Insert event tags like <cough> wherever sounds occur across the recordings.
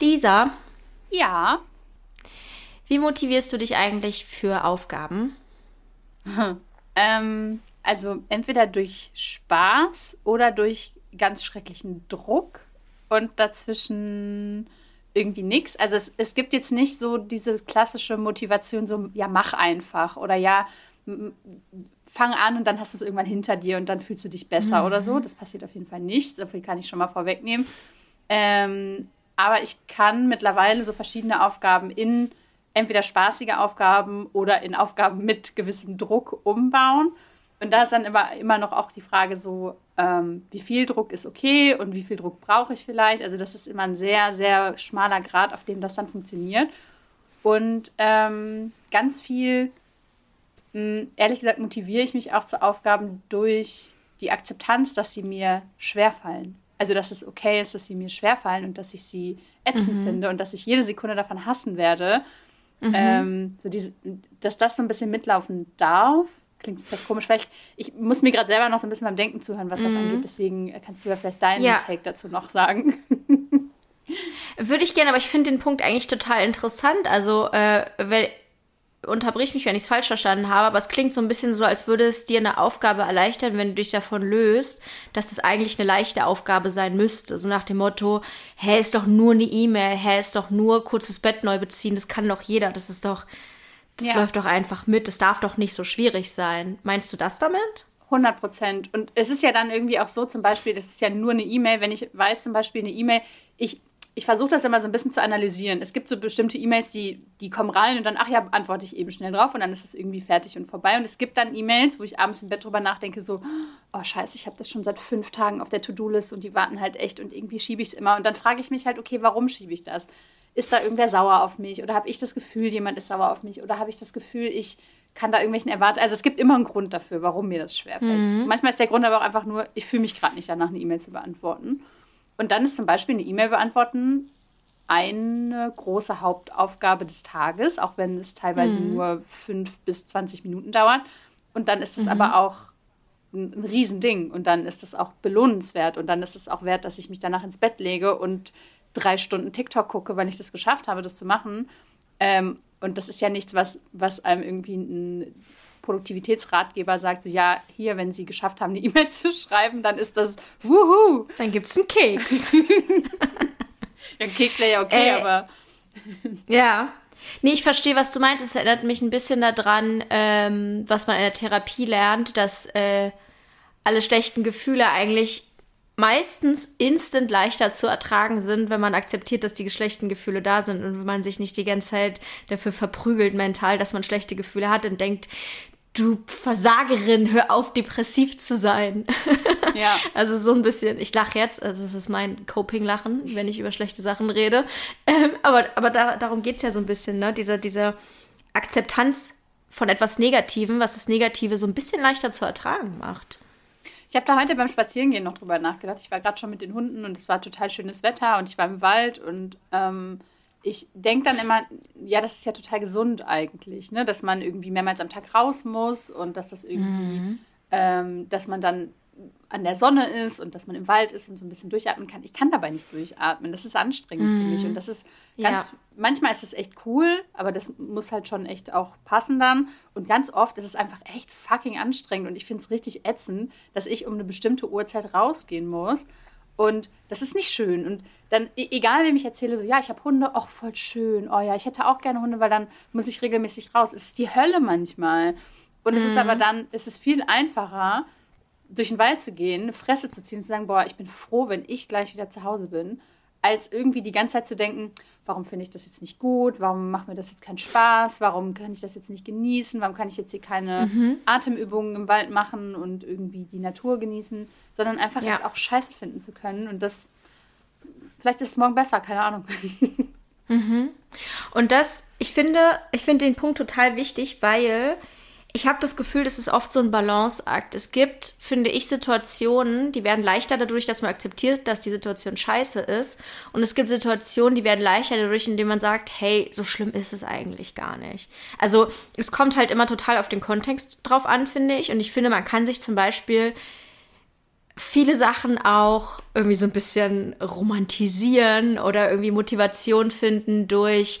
Lisa, Ja. wie motivierst du dich eigentlich für Aufgaben? <laughs> Ähm, also entweder durch Spaß oder durch ganz schrecklichen Druck und dazwischen irgendwie nichts. Also es, es gibt jetzt nicht so diese klassische Motivation, so ja, mach einfach oder ja, fang an und dann hast du es irgendwann hinter dir und dann fühlst du dich besser oder so. Das passiert auf jeden Fall nicht. So viel kann ich schon mal vorwegnehmen. Ähm, aber ich kann mittlerweile so verschiedene Aufgaben in entweder spaßige Aufgaben oder in Aufgaben mit gewissem Druck umbauen. Und da ist dann immer, immer noch auch die Frage so, ähm, wie viel Druck ist okay und wie viel Druck brauche ich vielleicht. Also das ist immer ein sehr, sehr schmaler Grad, auf dem das dann funktioniert. Und ähm, ganz viel, mh, ehrlich gesagt, motiviere ich mich auch zu Aufgaben durch die Akzeptanz, dass sie mir schwerfallen. Also dass es okay ist, dass sie mir schwerfallen und dass ich sie ätzend finde und dass ich jede Sekunde davon hassen werde. Ähm, so diese, dass das so ein bisschen mitlaufen darf. Klingt jetzt vielleicht komisch. Vielleicht, ich muss mir gerade selber noch so ein bisschen beim Denken zuhören, was das angeht. Deswegen äh, kannst du ja vielleicht deinen Ja. Take dazu noch sagen. Würde ich gerne, aber ich finde den Punkt eigentlich total interessant. Also, äh, weil, unterbrich mich, wenn ich es falsch verstanden habe, aber es klingt so ein bisschen so, als würde es dir eine Aufgabe erleichtern, wenn du dich davon löst, dass das eigentlich eine leichte Aufgabe sein müsste. So nach dem Motto, hä, ist doch nur eine E-Mail, hä, ist doch nur kurzes Bett neu beziehen, das kann doch jeder, das ist doch, das Ja. läuft doch einfach mit, das darf doch nicht so schwierig sein. Meinst du das damit? 100 Prozent. Und es ist ja dann irgendwie auch so, zum Beispiel, das ist ja nur eine E-Mail, wenn ich weiß, zum Beispiel eine E-Mail, ich, ich versuche das immer so ein bisschen zu analysieren. Es gibt so bestimmte E-Mails, die, die kommen rein und dann, ach ja, antworte ich eben schnell drauf und dann ist es irgendwie fertig und vorbei. Und es gibt dann E-Mails, wo ich abends im Bett drüber nachdenke, so, oh scheiße, ich habe das schon seit fünf Tagen auf der To-Do-List und die warten halt echt und irgendwie schiebe ich es immer. Und dann frage ich mich halt, okay, warum schiebe ich das? Ist da irgendwer sauer auf mich? Oder habe ich das Gefühl, jemand ist sauer auf mich? Oder habe ich das Gefühl, ich kann da irgendwelchen Erwartungen. Also es gibt immer einen Grund dafür, warum mir das schwerfällt. Manchmal ist der Grund aber auch einfach nur, ich fühle mich gerade nicht danach, eine E-Mail zu beantworten. Und dann ist zum Beispiel eine E-Mail beantworten eine große Hauptaufgabe des Tages, auch wenn es teilweise nur fünf bis 20 Minuten dauert. Und dann ist es aber auch ein, ein Riesending und dann ist es auch belohnenswert und dann ist es auch wert, dass ich mich danach ins Bett lege und drei Stunden TikTok gucke, weil ich das geschafft habe, das zu machen. Ähm, und das ist ja nichts, was, was einem irgendwie ein Produktivitätsratgeber sagt, so ja, hier, wenn Sie geschafft haben, eine E-Mail <laughs> zu schreiben, dann ist das wuhu. Dann gibt's einen Keks. <laughs> Ja, ein Keks wäre ja okay, Äh, aber Ja. Nee, ich verstehe, was du meinst. Es erinnert mich ein bisschen daran, ähm, was man in der Therapie lernt, dass äh, alle schlechten Gefühle eigentlich meistens instant leichter zu ertragen sind, wenn man akzeptiert, dass die schlechten Gefühle da sind und wenn man sich nicht die ganze Zeit dafür verprügelt mental, dass man schlechte Gefühle hat und denkt, du Versagerin, hör auf, depressiv zu sein. <laughs> ja. <laughs> Also so ein bisschen, ich lache jetzt, also es ist mein Coping-Lachen, wenn ich über schlechte Sachen rede. Ähm, aber aber da, darum geht's ja so ein bisschen, ne? Diese, diese Akzeptanz von etwas Negativem, was das Negative so ein bisschen leichter zu ertragen macht. Ich habe da heute beim Spazierengehen noch drüber nachgedacht. Ich war gerade schon mit den Hunden und es war total schönes Wetter und ich war im Wald und ähm, ich denke dann immer, ja, das ist ja total gesund eigentlich, ne? dass man irgendwie mehrmals am Tag raus muss und dass das irgendwie, ähm, dass man dann an der Sonne ist und dass man im Wald ist und so ein bisschen durchatmen kann. Ich kann dabei nicht durchatmen. Das ist anstrengend für mich und das ist ganz, Ja. manchmal ist es echt cool, aber das muss halt schon echt auch passen dann. Und ganz oft ist es einfach echt fucking anstrengend und ich finde es richtig ätzend, dass ich um eine bestimmte Uhrzeit rausgehen muss. Und das ist nicht schön. Und dann, e- egal wem ich erzähle, so, ja, ich habe Hunde, auch voll schön. Oh ja, ich hätte auch gerne Hunde, weil dann muss ich regelmäßig raus. Es ist die Hölle manchmal. Und es ist aber dann, es ist viel einfacher, durch den Wald zu gehen, eine Fresse zu ziehen und zu sagen, boah, ich bin froh, wenn ich gleich wieder zu Hause bin, als irgendwie die ganze Zeit zu denken, warum finde ich das jetzt nicht gut, warum macht mir das jetzt keinen Spaß, warum kann ich das jetzt nicht genießen, warum kann ich jetzt hier keine Atemübungen im Wald machen und irgendwie die Natur genießen, sondern einfach Ja. das auch scheiße finden zu können und das, vielleicht ist es morgen besser, keine Ahnung. <laughs> Und das, ich finde, ich finde den Punkt total wichtig, weil ich habe das Gefühl, das ist oft so ein Balanceakt. Es gibt, finde ich, Situationen, die werden leichter dadurch, dass man akzeptiert, dass die Situation scheiße ist. Und es gibt Situationen, die werden leichter dadurch, indem man sagt, hey, so schlimm ist es eigentlich gar nicht. Also es kommt halt immer total auf den Kontext drauf an, finde ich. Und ich finde, man kann sich zum Beispiel viele Sachen auch irgendwie so ein bisschen romantisieren oder irgendwie Motivation finden durch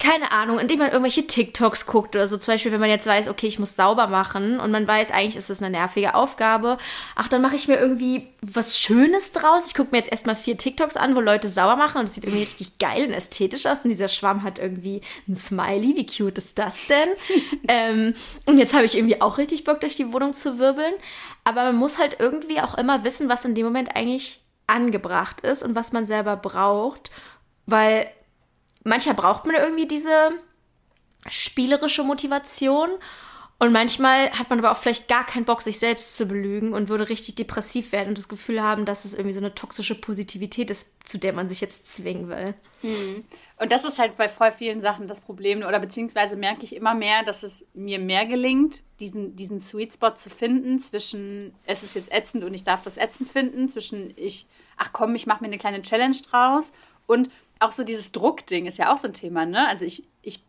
keine Ahnung, indem man irgendwelche TikToks guckt oder so. Zum Beispiel, wenn man jetzt weiß, okay, ich muss sauber machen und man weiß, eigentlich ist das eine nervige Aufgabe. Ach, dann mache ich mir irgendwie was Schönes draus. Ich gucke mir jetzt erstmal vier TikToks an, wo Leute sauber machen und es sieht irgendwie richtig geil und ästhetisch aus. Und dieser Schwamm hat irgendwie ein Smiley. Wie cute ist das denn? <laughs> ähm, und jetzt habe ich irgendwie auch richtig Bock, durch die Wohnung zu wirbeln. Aber man muss halt irgendwie auch immer wissen, was in dem Moment eigentlich angebracht ist und was man selber braucht. Weil manchmal braucht man irgendwie diese spielerische Motivation und manchmal hat man aber auch vielleicht gar keinen Bock, sich selbst zu belügen und würde richtig depressiv werden und das Gefühl haben, dass es irgendwie so eine toxische Positivität ist, zu der man sich jetzt zwingen will. Hm. Und das ist halt bei voll vielen Sachen das Problem. Oder beziehungsweise merke ich immer mehr, dass es mir mehr gelingt, diesen, diesen Sweet Spot zu finden zwischen, es ist jetzt ätzend und ich darf das ätzend finden, zwischen ich, ach komm, ich mache mir eine kleine Challenge draus und auch so dieses Druckding ist ja auch so ein Thema, ne? Also ich, ich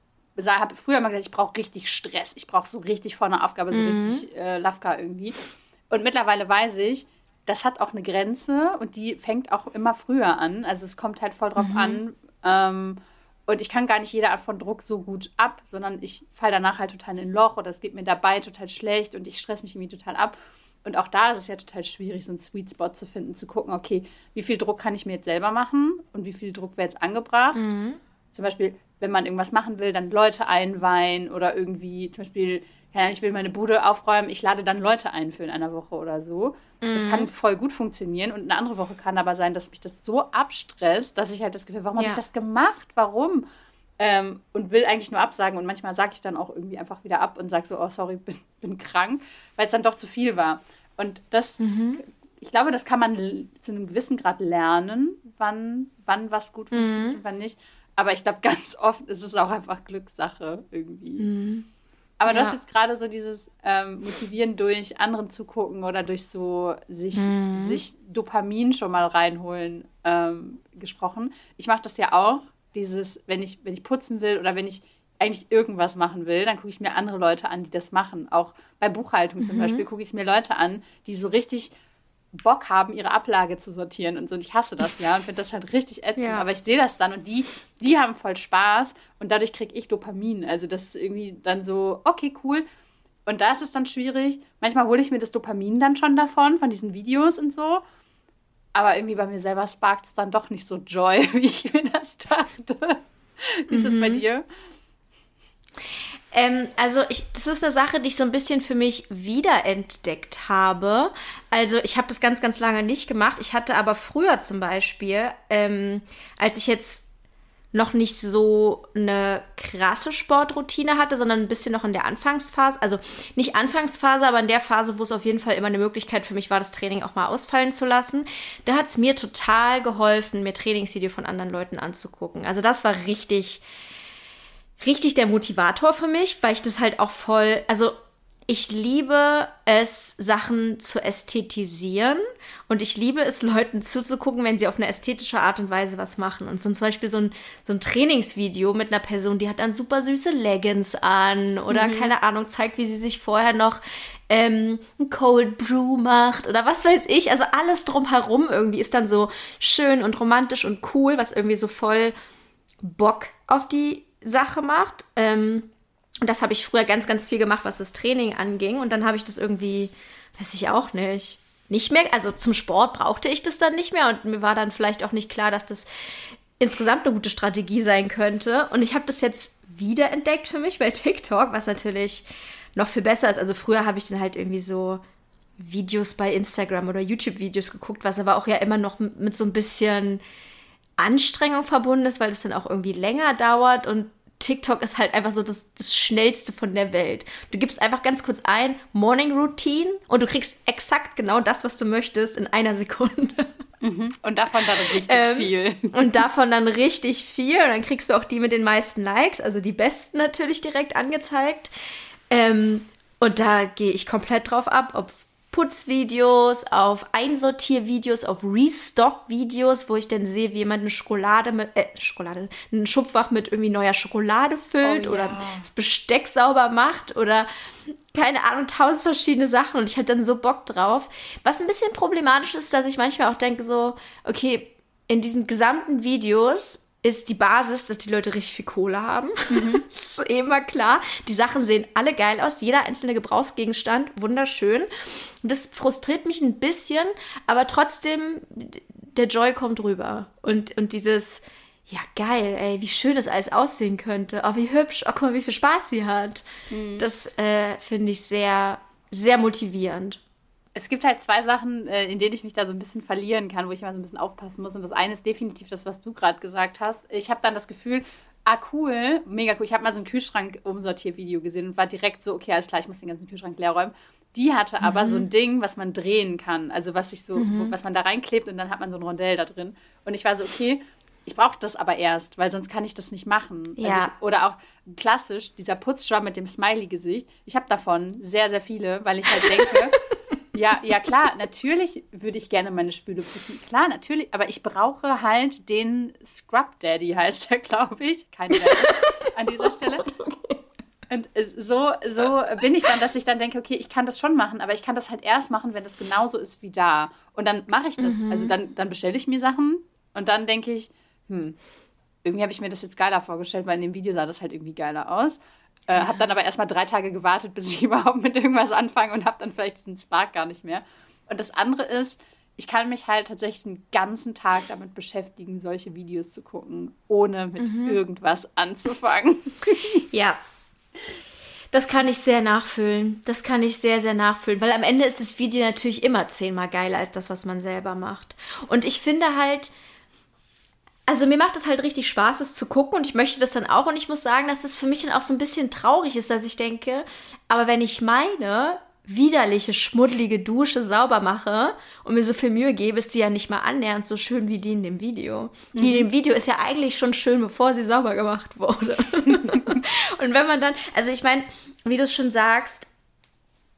habe früher immer gesagt, ich brauche richtig Stress, ich brauche so richtig vor einer Aufgabe, so mhm. richtig äh, Lafka irgendwie. Und mittlerweile weiß ich, das hat auch eine Grenze und die fängt auch immer früher an. Also es kommt halt voll drauf mhm. an. Ähm, und ich kann gar nicht jede Art von Druck so gut ab, sondern ich falle danach halt total in ein Loch oder es geht mir dabei total schlecht und ich stress mich irgendwie total ab. Und auch da ist es ja total schwierig, so einen Sweet Spot zu finden, zu gucken, okay, wie viel Druck kann ich mir jetzt selber machen und wie viel Druck wäre jetzt angebracht. Mhm. Zum Beispiel, wenn man irgendwas machen will, dann Leute einweihen oder irgendwie, zum Beispiel, ja, ich will meine Bude aufräumen, ich lade dann Leute ein für in einer Woche oder so. Mhm. Das kann voll gut funktionieren und eine andere Woche kann aber sein, dass mich das so abstresst, dass ich halt das Gefühl, warum ja. habe ich das gemacht? Warum? Ähm, und will eigentlich nur absagen und manchmal sage ich dann auch irgendwie einfach wieder ab und sage so, oh sorry, <laughs> bin, bin krank, weil es dann doch zu viel war. Und das, mhm. ich glaube, das kann man zu einem gewissen Grad lernen, wann, wann was gut funktioniert mhm. und wann nicht. Aber ich glaube, ganz oft ist es auch einfach Glückssache irgendwie. Mhm. Aber ja. du hast jetzt gerade so dieses ähm, Motivieren durch anderen zugucken oder durch so sich, mhm. sich Dopamin schon mal reinholen ähm, gesprochen. Ich mache das ja auch dieses, wenn ich, wenn ich putzen will oder wenn ich eigentlich irgendwas machen will, dann gucke ich mir andere Leute an, die das machen. Auch bei Buchhaltung zum mhm. Beispiel gucke ich mir Leute an, die so richtig Bock haben, ihre Ablage zu sortieren und so. Und ich hasse das ja und finde das halt richtig ätzend. Ja. Aber ich sehe das dann und die, die haben voll Spaß und dadurch kriege ich Dopamin. Also das ist irgendwie dann so, okay, cool. Und da ist es dann schwierig. Manchmal hole ich mir das Dopamin dann schon davon, von diesen Videos und so. Aber irgendwie bei mir selber sparkt es dann doch nicht so Joy, <laughs> wie ich mir das dachte. Wie ist es mhm. bei dir? Ähm, also ich, das ist eine Sache, die ich so ein bisschen für mich wiederentdeckt habe. Also ich habe das ganz, ganz lange nicht gemacht. Ich hatte aber früher zum Beispiel, ähm, als ich jetzt noch nicht so eine krasse Sportroutine hatte, sondern ein bisschen noch in der Anfangsphase. Also nicht Anfangsphase, aber in der Phase, wo es auf jeden Fall immer eine Möglichkeit für mich war, das Training auch mal ausfallen zu lassen. Da hat es mir total geholfen, mir Trainingsvideo von anderen Leuten anzugucken. Also das war richtig, richtig der Motivator für mich, weil ich das halt auch voll, also ich liebe es, Sachen zu ästhetisieren und ich liebe es, Leuten zuzugucken, wenn sie auf eine ästhetische Art und Weise was machen. Und so zum Beispiel so ein, so ein Trainingsvideo mit einer Person, die hat dann super süße Leggings an oder mhm. keine Ahnung, zeigt, wie sie sich vorher noch ähm, ein Cold Brew macht oder was weiß ich. Also alles drumherum irgendwie ist dann so schön und romantisch und cool, was irgendwie so voll Bock auf die Sache macht. Ähm, und das habe ich früher ganz, ganz viel gemacht, was das Training anging. Und dann habe ich das irgendwie, weiß ich auch nicht, nicht mehr. Also zum Sport brauchte ich das dann nicht mehr. Und mir war dann vielleicht auch nicht klar, dass das insgesamt eine gute Strategie sein könnte. Und ich habe das jetzt wiederentdeckt für mich bei <laughs> TikTok, was natürlich noch viel besser ist. Also früher habe ich dann halt irgendwie so Videos bei Instagram oder YouTube-Videos geguckt, was aber auch ja immer noch mit so ein bisschen Anstrengung verbunden ist, weil es dann auch irgendwie länger dauert und TikTok ist halt einfach so das, das Schnellste von der Welt. Du gibst einfach ganz kurz ein Morning Routine und du kriegst exakt genau das, was du möchtest, in einer Sekunde. <laughs> Mhm. Und davon dann richtig <laughs> ähm, viel. Und davon dann richtig viel. Und dann kriegst du auch die mit den meisten Likes, also die besten natürlich direkt angezeigt. Ähm, und da gehe ich komplett drauf ab, ob Putzvideos, auf Einsortiervideos, auf Restock-Videos, wo ich dann sehe, wie jemand eine Schokolade mit, äh, Schokolade, ein Schubfach mit irgendwie neuer Schokolade füllt oh, ja. oder das Besteck sauber macht oder keine Ahnung, tausend verschiedene Sachen und ich hatte dann so Bock drauf. Was ein bisschen problematisch ist, dass ich manchmal auch denke so, okay, in diesen gesamten Videos ist die Basis, dass die Leute richtig viel Kohle haben. Mhm. <laughs> das ist immer klar. Die Sachen sehen alle geil aus. Jeder einzelne Gebrauchsgegenstand, wunderschön. Das frustriert mich ein bisschen, aber trotzdem, der Joy kommt rüber. Und, und dieses, ja geil, ey, wie schön das alles aussehen könnte. Oh, wie hübsch. Oh, guck mal, wie viel Spaß sie hat. Mhm. Das äh, finde ich sehr, sehr motivierend es gibt halt zwei Sachen, äh, in denen ich mich da so ein bisschen verlieren kann, wo ich mal so ein bisschen aufpassen muss. Und das eine ist definitiv das, was du gerade gesagt hast. Ich habe dann das Gefühl, ah cool, mega cool. Ich habe mal so ein Kühlschrank-Umsortier-Video gesehen und war direkt so, okay, alles klar, ich muss den ganzen Kühlschrank leer räumen. Die hatte mhm. aber so ein Ding, was man drehen kann. Also was sich so, mhm. was man da reinklebt und dann hat man so ein Rondell da drin. Und ich war so, okay, ich brauche das aber erst, weil sonst kann ich das nicht machen. Also ja. Also ich, oder auch klassisch, dieser Putzschwamm mit dem Smiley-Gesicht. Ich habe davon sehr, sehr viele, weil ich halt denke, <laughs> Ja, ja klar, natürlich würde ich gerne meine Spüle putzen. Klar, natürlich, aber ich brauche halt den Scrub Daddy, heißt er, glaube ich. Keine Ahnung an dieser <laughs> Stelle. Und äh, so, so bin ich dann, dass ich dann denke, okay, ich kann das schon machen, aber ich kann das halt erst machen, wenn das genauso ist wie da. Und dann mache ich das. Mhm. Also dann, dann bestelle ich mir Sachen und dann denke ich, hm, irgendwie habe ich mir das jetzt geiler vorgestellt, weil in dem Video sah das halt irgendwie geiler aus. Äh, habe dann aber erstmal drei Tage gewartet, bis ich <laughs> überhaupt mit irgendwas anfange und habe dann vielleicht diesen Spark gar nicht mehr. Und das andere ist, ich kann mich halt tatsächlich den ganzen Tag damit beschäftigen, solche Videos zu gucken, ohne mit mhm. irgendwas anzufangen. <laughs> Ja. Das kann ich sehr nachfühlen. Das kann ich sehr, sehr nachfühlen. Weil am Ende ist das Video natürlich immer zehnmal geiler als das, was man selber macht. Und ich finde halt, also mir macht es halt richtig Spaß, es zu gucken und ich möchte das dann auch. Und ich muss sagen, dass es für mich dann auch so ein bisschen traurig ist, dass ich denke, aber wenn ich meine widerliche, schmuddelige Dusche sauber mache und mir so viel Mühe gebe, ist die ja nicht mal annähernd so schön wie die in dem Video. Mhm. Die in dem Video ist ja eigentlich schon schön, bevor sie sauber gemacht wurde. <laughs> und wenn man dann, also ich meine, wie du es schon sagst,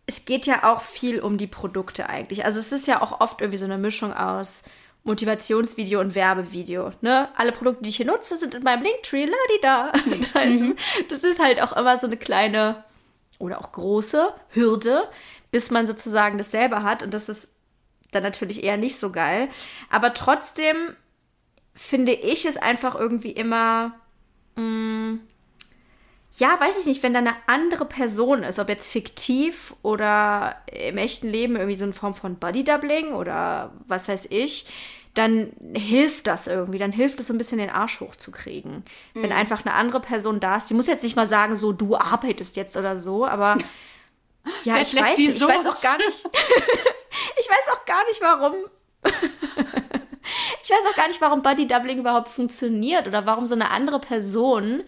es geht ja auch viel um die Produkte eigentlich. Also es ist ja auch oft irgendwie so eine Mischung aus Motivationsvideo und Werbevideo. Ne? Alle Produkte, die ich hier nutze, sind in meinem Linktree, ladida. Das <laughs> mhm. das ist halt auch immer so eine kleine oder auch große Hürde, bis man sozusagen das selber hat. Und das ist dann natürlich eher nicht so geil. Aber trotzdem finde ich es einfach irgendwie immer mh, mm, ja, weiß ich nicht, wenn da eine andere Person ist, ob jetzt fiktiv oder im echten Leben irgendwie so eine Form von Bodydoubling oder was weiß ich, dann hilft das irgendwie, dann hilft es so ein bisschen den Arsch hochzukriegen. Mhm. Wenn einfach eine andere Person da ist, die muss jetzt nicht mal sagen, so du arbeitest jetzt oder so, aber ja, ich weiß nicht, ich weiß auch gar nicht, <laughs> ich weiß auch gar nicht, warum. <laughs> ich weiß auch gar nicht, warum Bodydoubling überhaupt funktioniert oder warum so eine andere Person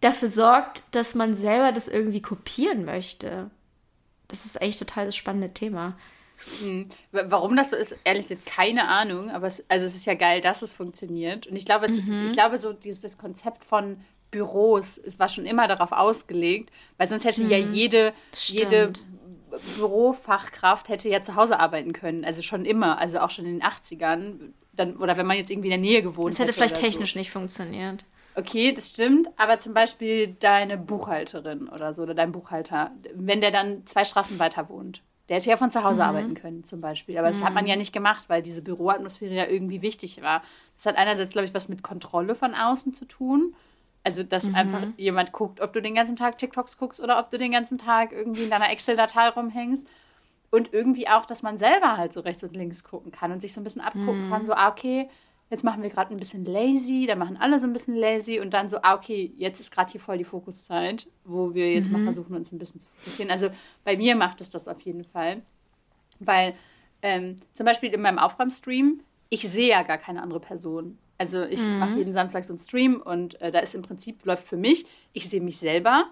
dafür sorgt, dass man selber das irgendwie kopieren möchte. Das ist eigentlich total das spannende Thema. Hm. Warum das so ist, ehrlich gesagt, keine Ahnung. Aber es, also es ist ja geil, dass es funktioniert. Und ich glaube, es, mhm. ich glaube so dieses, das Konzept von Büros, es war schon immer darauf ausgelegt, weil sonst hätte mhm. ja jede, jede Bürofachkraft hätte ja zu Hause arbeiten können. Also schon immer, also auch schon in den 80ern. Dann, oder wenn man jetzt irgendwie in der Nähe gewohnt hätte. Das hätte vielleicht technisch so. nicht funktioniert. Okay, das stimmt, aber zum Beispiel deine Buchhalterin oder so oder dein Buchhalter, wenn der dann zwei Straßen weiter wohnt, der hätte ja von zu Hause mhm. arbeiten können zum Beispiel. Aber das hat man ja mhm. nicht gemacht, weil diese Büroatmosphäre ja irgendwie wichtig war. Das hat einerseits, glaube ich, was mit Kontrolle von außen zu tun. Also, dass mhm. einfach jemand guckt, ob du den ganzen Tag TikToks guckst oder ob du den ganzen Tag irgendwie in deiner Excel-Datei rumhängst. Und irgendwie auch, dass man selber halt so rechts und links gucken kann und sich so ein bisschen abgucken mhm. kann, so, ah, okay, jetzt machen wir gerade ein bisschen lazy, dann machen alle so ein bisschen lazy und dann so, ah, okay, jetzt ist gerade hier voll die Fokuszeit, wo wir jetzt mhm. mal versuchen, uns ein bisschen zu fokussieren. Also bei mir macht es das auf jeden Fall, weil ähm, zum Beispiel in meinem Aufräumstream, ich sehe ja gar keine andere Person. Also ich mhm. mache jeden Samstag so einen Stream und äh, da ist im Prinzip, läuft für mich, ich sehe mich selber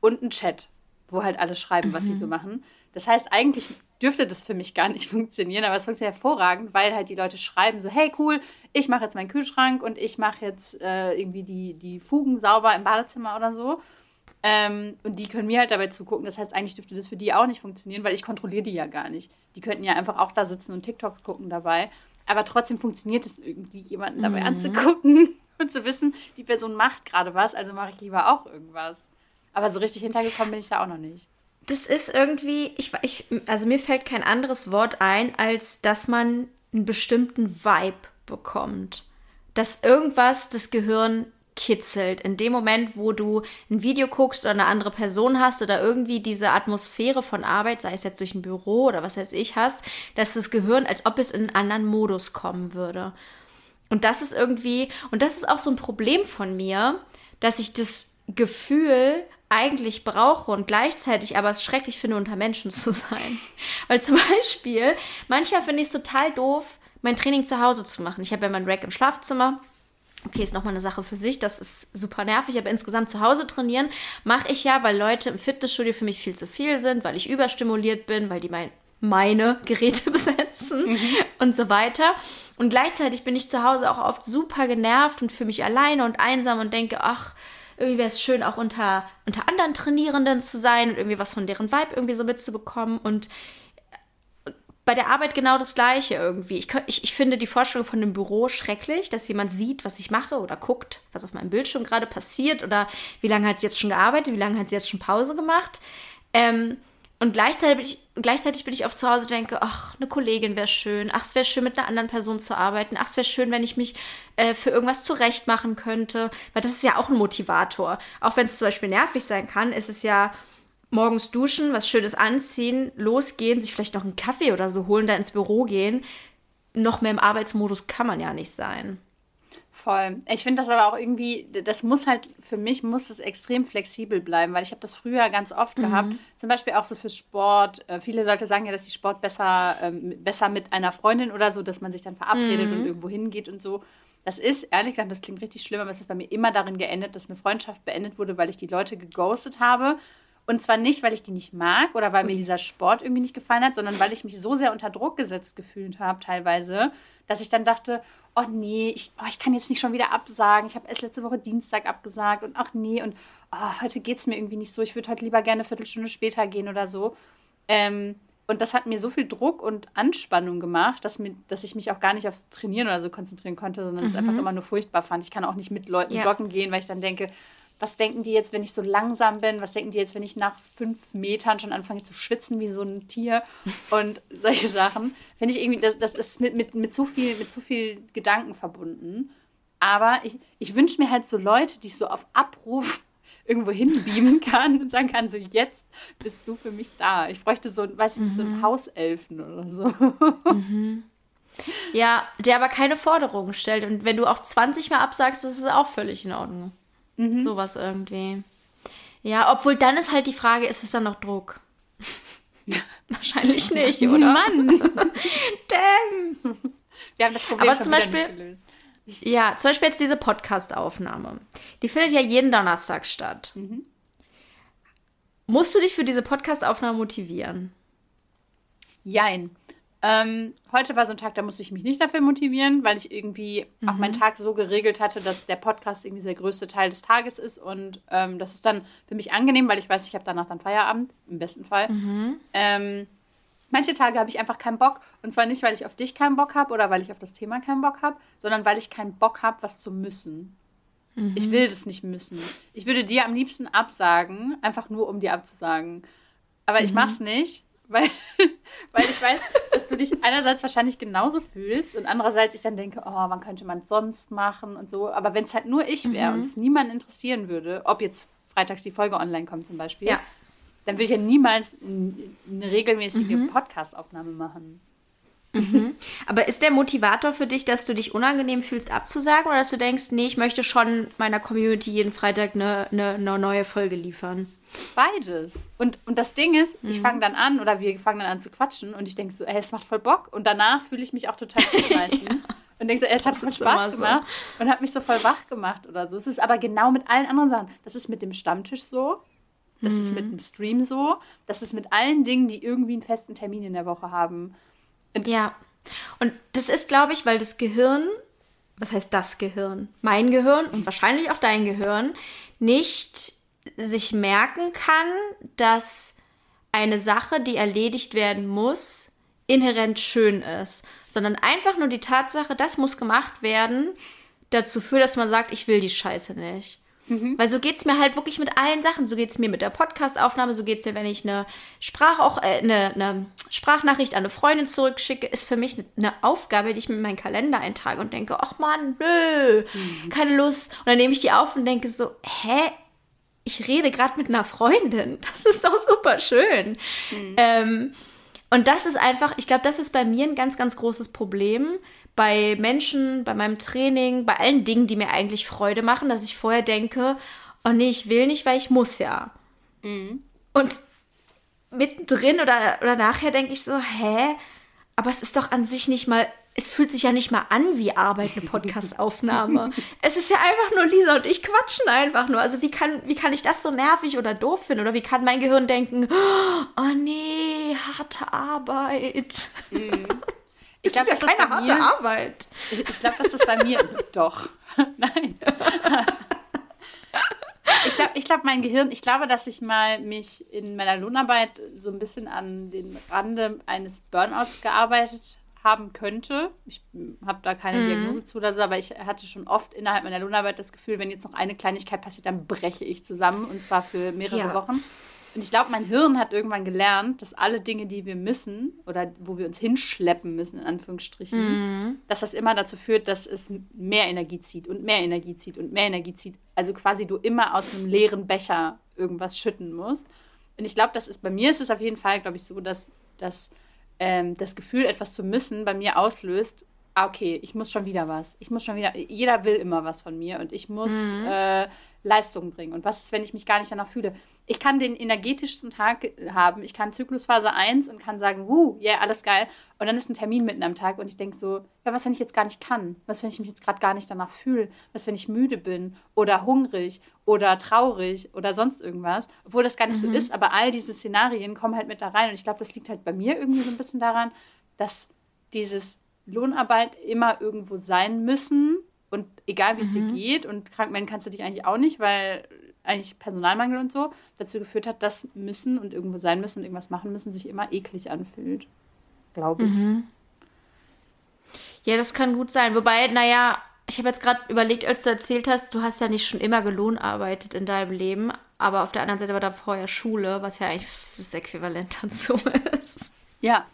und ein Chat, wo halt alle schreiben, was sie so mhm. machen. Das heißt, eigentlich dürfte das für mich gar nicht <laughs> funktionieren, aber es funktioniert hervorragend, weil halt die Leute schreiben so, hey cool, ich mache jetzt meinen Kühlschrank und ich mache jetzt äh, irgendwie die, die Fugen sauber im Badezimmer oder so. Ähm, und die können mir halt dabei zugucken. Das heißt, eigentlich dürfte das für die auch nicht funktionieren, weil ich kontrolliere die ja gar nicht. Die könnten ja einfach auch da sitzen und TikToks gucken dabei. Aber trotzdem funktioniert es irgendwie, jemanden dabei mhm. anzugucken <laughs> und zu wissen, die Person macht gerade was, also mache ich lieber auch irgendwas. Aber so richtig hintergekommen bin ich da auch noch nicht. Das ist irgendwie, ich, ich, also mir fällt kein anderes Wort ein, als dass man einen bestimmten Vibe bekommt. Dass irgendwas das Gehirn kitzelt. In dem Moment, wo du ein Video guckst oder eine andere Person hast oder irgendwie diese Atmosphäre von Arbeit, sei es jetzt durch ein Büro oder was weiß ich, hast, dass das Gehirn, als ob es in einen anderen Modus kommen würde. Und das ist irgendwie, und das ist auch so ein Problem von mir, dass ich das Gefühl eigentlich brauche und gleichzeitig aber es schrecklich finde, unter Menschen zu sein. <laughs> Weil zum Beispiel, manchmal finde ich es total doof, mein Training zu Hause zu machen. Ich habe ja mein Rack im Schlafzimmer. Okay, ist nochmal eine Sache für sich, das ist super nervig, aber insgesamt zu Hause trainieren mache ich ja, weil Leute im Fitnessstudio für mich viel zu viel sind, weil ich überstimuliert bin, weil die mein, meine Geräte <laughs> besetzen mhm. und so weiter. Und gleichzeitig bin ich zu Hause auch oft super genervt und fühle mich alleine und einsam und denke, ach, irgendwie wäre es schön, auch unter, unter anderen Trainierenden zu sein und irgendwie was von deren Vibe irgendwie so mitzubekommen. Und bei der Arbeit genau das Gleiche irgendwie. Ich, ich, ich finde die Vorstellung von einem Büro schrecklich, dass jemand sieht, was ich mache oder guckt, was auf meinem Bildschirm gerade passiert oder wie lange hat sie jetzt schon gearbeitet, wie lange hat sie jetzt schon Pause gemacht. Ähm, und gleichzeitig bin, ich, gleichzeitig bin ich oft zu Hause und denke, ach, eine Kollegin wäre schön. Ach, es wäre schön, mit einer anderen Person zu arbeiten. Ach, es wäre schön, wenn ich mich äh, für irgendwas zurecht machen könnte. Weil das ist ja auch ein Motivator. Auch wenn es zum Beispiel nervig sein kann, ist es ja morgens duschen, was Schönes anziehen, losgehen, sich vielleicht noch einen Kaffee oder so holen, da ins Büro gehen. Noch mehr im Arbeitsmodus kann man ja nicht sein. Voll. Ich finde das aber auch irgendwie, das muss halt, für mich muss es extrem flexibel bleiben, weil ich habe das früher ganz oft mhm. gehabt, zum Beispiel auch so fürs Sport. Äh, viele Leute sagen ja, dass die Sport besser, ähm, besser mit einer Freundin oder so, dass man sich dann verabredet mhm. und irgendwo hingeht und so. Das ist, ehrlich gesagt, das klingt richtig schlimm, aber es ist bei mir immer darin geendet, dass eine Freundschaft beendet wurde, weil ich die Leute geghostet habe. Und zwar nicht, weil ich die nicht mag oder weil mir dieser Sport irgendwie nicht gefallen hat, sondern weil ich mich so sehr unter Druck gesetzt gefühlt habe, teilweise, dass ich dann dachte, oh nee, ich, oh, ich kann jetzt nicht schon wieder absagen. Ich habe erst letzte Woche Dienstag abgesagt und ach nee, und oh, heute geht es mir irgendwie nicht so. Ich würde heute lieber gerne eine Viertelstunde später gehen oder so. Ähm, und das hat mir so viel Druck und Anspannung gemacht, dass, mir, dass ich mich auch gar nicht aufs Trainieren oder so konzentrieren konnte, sondern es mhm. einfach immer nur furchtbar fand. Ich kann auch nicht mit Leuten ja. joggen gehen, weil ich dann denke, was denken die jetzt, wenn ich so langsam bin? Was denken die jetzt, wenn ich nach fünf Metern schon anfange zu schwitzen wie so ein Tier? Und <laughs> solche Sachen. Finde ich irgendwie, das, das ist mit, mit, mit, zu viel, mit zu viel Gedanken verbunden. Aber ich, ich wünsche mir halt so Leute, die ich so auf Abruf <laughs> irgendwo hinbeamen kann und sagen kann, so jetzt bist du für mich da. Ich bräuchte so, weiß ich nicht, so einen mhm. Hauselfen oder so. Mhm. Ja, der aber keine Forderungen stellt. Und wenn du auch 20 Mal absagst, ist auch völlig in Ordnung. Mhm. Sowas irgendwie. Ja, obwohl dann ist halt die Frage, ist es dann noch Druck? <laughs> Wahrscheinlich nicht, <laughs> oder? Mann! <laughs> Damn! Wir haben das Problem Aber zum Beispiel, Ja, zum Beispiel jetzt diese Podcast-Aufnahme. Die findet ja jeden Donnerstag statt. Mhm. Musst du dich für diese Podcast-Aufnahme motivieren? Jein. Ähm, heute war so ein Tag, da musste ich mich nicht dafür motivieren, weil ich irgendwie mhm. auch meinen Tag so geregelt hatte, dass der Podcast irgendwie der größte Teil des Tages ist. Und ähm, das ist dann für mich angenehm, weil ich weiß, ich habe danach dann Feierabend, im besten Fall. Mhm. Ähm, manche Tage habe ich einfach keinen Bock. Und zwar nicht, weil ich auf dich keinen Bock habe oder weil ich auf das Thema keinen Bock habe, sondern weil ich keinen Bock habe, was zu müssen. Mhm. Ich will das nicht müssen. Ich würde dir am liebsten absagen, einfach nur um dir abzusagen. Aber ich mhm. mache es nicht, weil, <laughs> weil ich weiß, dass du dich einerseits wahrscheinlich genauso fühlst und andererseits ich dann denke, oh, wann könnte man es sonst machen und so. Aber wenn es halt nur ich wäre mhm. und es niemanden interessieren würde, ob jetzt freitags die Folge online kommt zum Beispiel, ja. dann würde ich ja niemals eine regelmäßige mhm. Podcast-Aufnahme machen. Mhm. Aber ist der Motivator für dich, dass du dich unangenehm fühlst, abzusagen oder dass du denkst, nee, ich möchte schon meiner Community jeden Freitag eine, eine, eine neue Folge liefern? Beides. Und, und das Ding ist, mhm. ich fange dann an oder wir fangen dann an zu quatschen und ich denke so, ey, es macht voll Bock. Und danach fühle ich mich auch total gut <laughs> meistens. ja. Und denke so, ey, es hat voll Spaß gemacht so. und hat mich so voll wach gemacht oder so. Es ist aber genau mit allen anderen Sachen. Das ist mit dem Stammtisch so. Das mhm. ist mit mhm. dem Stream so. Das ist mit allen Dingen, die irgendwie einen festen Termin in der Woche haben. Und ja. Und das ist, glaube ich, weil das Gehirn, was heißt das Gehirn? Mein Gehirn und wahrscheinlich auch dein Gehirn, nicht sich merken kann, dass eine Sache, die erledigt werden muss, inhärent schön ist, sondern einfach nur die Tatsache, das muss gemacht werden, dazu führt, dass man sagt, ich will die Scheiße nicht. Mhm. Weil so geht es mir halt wirklich mit allen Sachen. So geht es mir mit der Podcastaufnahme, so geht es mir, wenn ich eine, Sprach auch, äh, eine, eine Sprachnachricht an eine Freundin zurückschicke, ist für mich eine Aufgabe, die ich mir in meinen Kalender eintrage und denke, ach man, nö, mhm. keine Lust. Und dann nehme ich die auf und denke so, hä? Ich rede gerade mit einer Freundin. <laughs> Das ist doch super schön. Mhm. Ähm, und das ist einfach, ich glaube, das ist bei mir ein ganz, ganz großes Problem, bei Menschen, bei meinem Training, bei allen Dingen, die mir eigentlich Freude machen, dass ich vorher denke, oh nee, ich will nicht, weil ich muss ja. Mhm. Und mittendrin oder, oder nachher denke ich so, hä? Aber es ist doch an sich nicht mal, es fühlt sich ja nicht mal an wie Arbeit, eine Podcastaufnahme. <laughs> es ist ja einfach nur Lisa und ich quatschen einfach nur. Also wie kann, wie kann ich das so nervig oder doof finden? Oder wie kann mein Gehirn denken, oh nee, harte Arbeit. Mhm. <laughs> Ich glaube, das ist ja keine harte mir, Arbeit. Ich, ich glaube, das ist bei mir <laughs> doch. Nein. ich glaube, ich glaub, mein Gehirn, ich glaube, dass ich mal mich in meiner Lohnarbeit so ein bisschen an den Rande eines Burnouts gearbeitet haben könnte. Ich habe da keine mhm. Diagnose zu oder so, aber ich hatte schon oft innerhalb meiner Lohnarbeit das Gefühl, wenn jetzt noch eine Kleinigkeit passiert, dann breche ich zusammen und zwar für mehrere ja. Wochen. Und ich glaube, mein Hirn hat irgendwann gelernt, dass alle Dinge, die wir müssen oder wo wir uns hinschleppen müssen, in Anführungsstrichen, mhm. dass das immer dazu führt, dass es mehr Energie zieht und mehr Energie zieht und mehr Energie zieht. Also quasi du immer aus einem leeren Becher irgendwas schütten musst. Und ich glaube, das ist bei mir ist es auf jeden Fall, glaube ich, so, dass, dass ähm, das Gefühl, etwas zu müssen, bei mir auslöst, ah, okay, ich muss schon wieder was. Ich muss schon wieder, jeder will immer was von mir und ich muss mhm. äh, Leistung bringen. Und was ist, wenn ich mich gar nicht danach fühle? ich kann den energetischsten Tag haben. Ich kann Zyklusphase 1 und kann sagen, wuh, ja, yeah, alles geil. Und dann ist ein Termin mitten am Tag und ich denke so, ja, was, wenn ich jetzt gar nicht kann? Was, wenn ich mich jetzt gerade gar nicht danach fühle? Was, wenn ich müde bin oder hungrig oder traurig oder sonst irgendwas? Obwohl das gar nicht mhm. so ist, aber all diese Szenarien kommen halt mit da rein. Und ich glaube, das liegt halt bei mir irgendwie so ein bisschen daran, dass dieses Lohnarbeit immer irgendwo sein müssen und egal wie es mhm. dir geht und krank melden kannst du dich eigentlich auch nicht, weil eigentlich Personalmangel und so dazu geführt hat, dass müssen und irgendwo sein müssen und irgendwas machen müssen sich immer eklig anfühlt. Glaube ich. Mhm. Ja, das kann gut sein. Wobei, naja, ich habe jetzt gerade überlegt, als du erzählt hast, du hast ja nicht schon immer gelohnarbeitet in deinem Leben, aber auf der anderen Seite war da vorher Schule, was ja eigentlich das Äquivalent dazu <laughs> ist. Ja,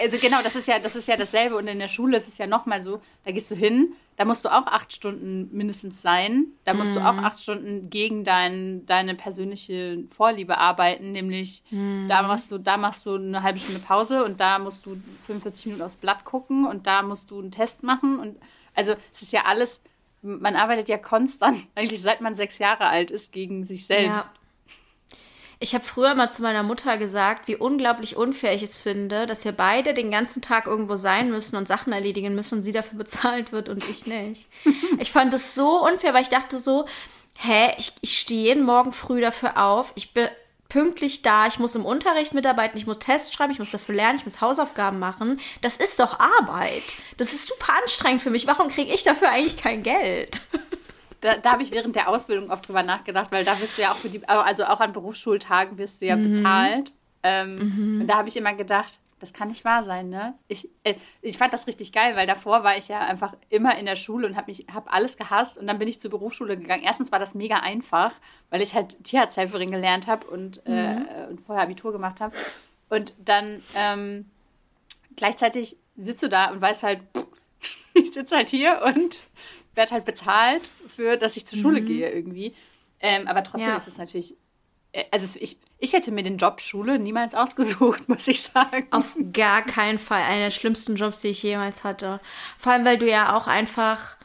also genau, das ist ja, das ist ja dasselbe. Und in der Schule ist es ja nochmal so, da gehst du hin, da musst du auch acht Stunden mindestens sein. Da musst mm. du auch mhm. acht Stunden gegen dein, deine persönliche Vorliebe arbeiten, nämlich mm. da machst du, da machst du eine halbe Stunde Pause und da musst du 45 Minuten aufs Blatt gucken und da musst du einen Test machen. Und also es ist ja alles, man arbeitet ja konstant, <laughs> eigentlich seit man sechs Jahre alt ist, gegen sich selbst. Ja. Ich habe früher mal zu meiner Mutter gesagt, wie unglaublich unfair ich es finde, dass wir beide den ganzen Tag irgendwo sein müssen und Sachen erledigen müssen und sie dafür <laughs> bezahlt wird und ich nicht. <laughs> ich fand es so unfair, weil ich dachte so, hä, ich, ich stehe jeden Morgen früh dafür auf, ich bin pünktlich da, ich muss im Unterricht mitarbeiten, ich muss Tests schreiben, ich muss dafür lernen, ich muss Hausaufgaben machen. Das ist doch Arbeit. Das ist super anstrengend für mich. Warum kriege ich dafür eigentlich kein Geld? <laughs> da, da habe ich während der Ausbildung oft drüber nachgedacht, weil da wirst du ja auch für die, also auch an Berufsschultagen wirst du ja mhm. bezahlt. Ähm, mhm. Und da habe ich immer gedacht, das kann nicht wahr sein, ne? Ich, äh, ich fand das richtig geil, weil davor war ich ja einfach immer in der Schule und habe mich hab alles gehasst und dann bin ich zur Berufsschule gegangen. Erstens war das mega einfach, weil ich halt Tierarzthelferin gelernt habe und, äh, mhm. äh, und vorher Abitur gemacht habe. Und dann ähm, gleichzeitig sitzt du da und weißt halt, pff, <laughs> ich sitze halt hier und werde halt bezahlt für, dass ich zur Schule mhm. gehe irgendwie. Ähm, aber trotzdem ja. ist es natürlich, also ich, ich hätte mir den Job Schule niemals ausgesucht, <laughs> muss ich sagen. Auf gar keinen Fall. Einer der schlimmsten Jobs, die ich jemals hatte. Vor allem, weil du ja auch einfach,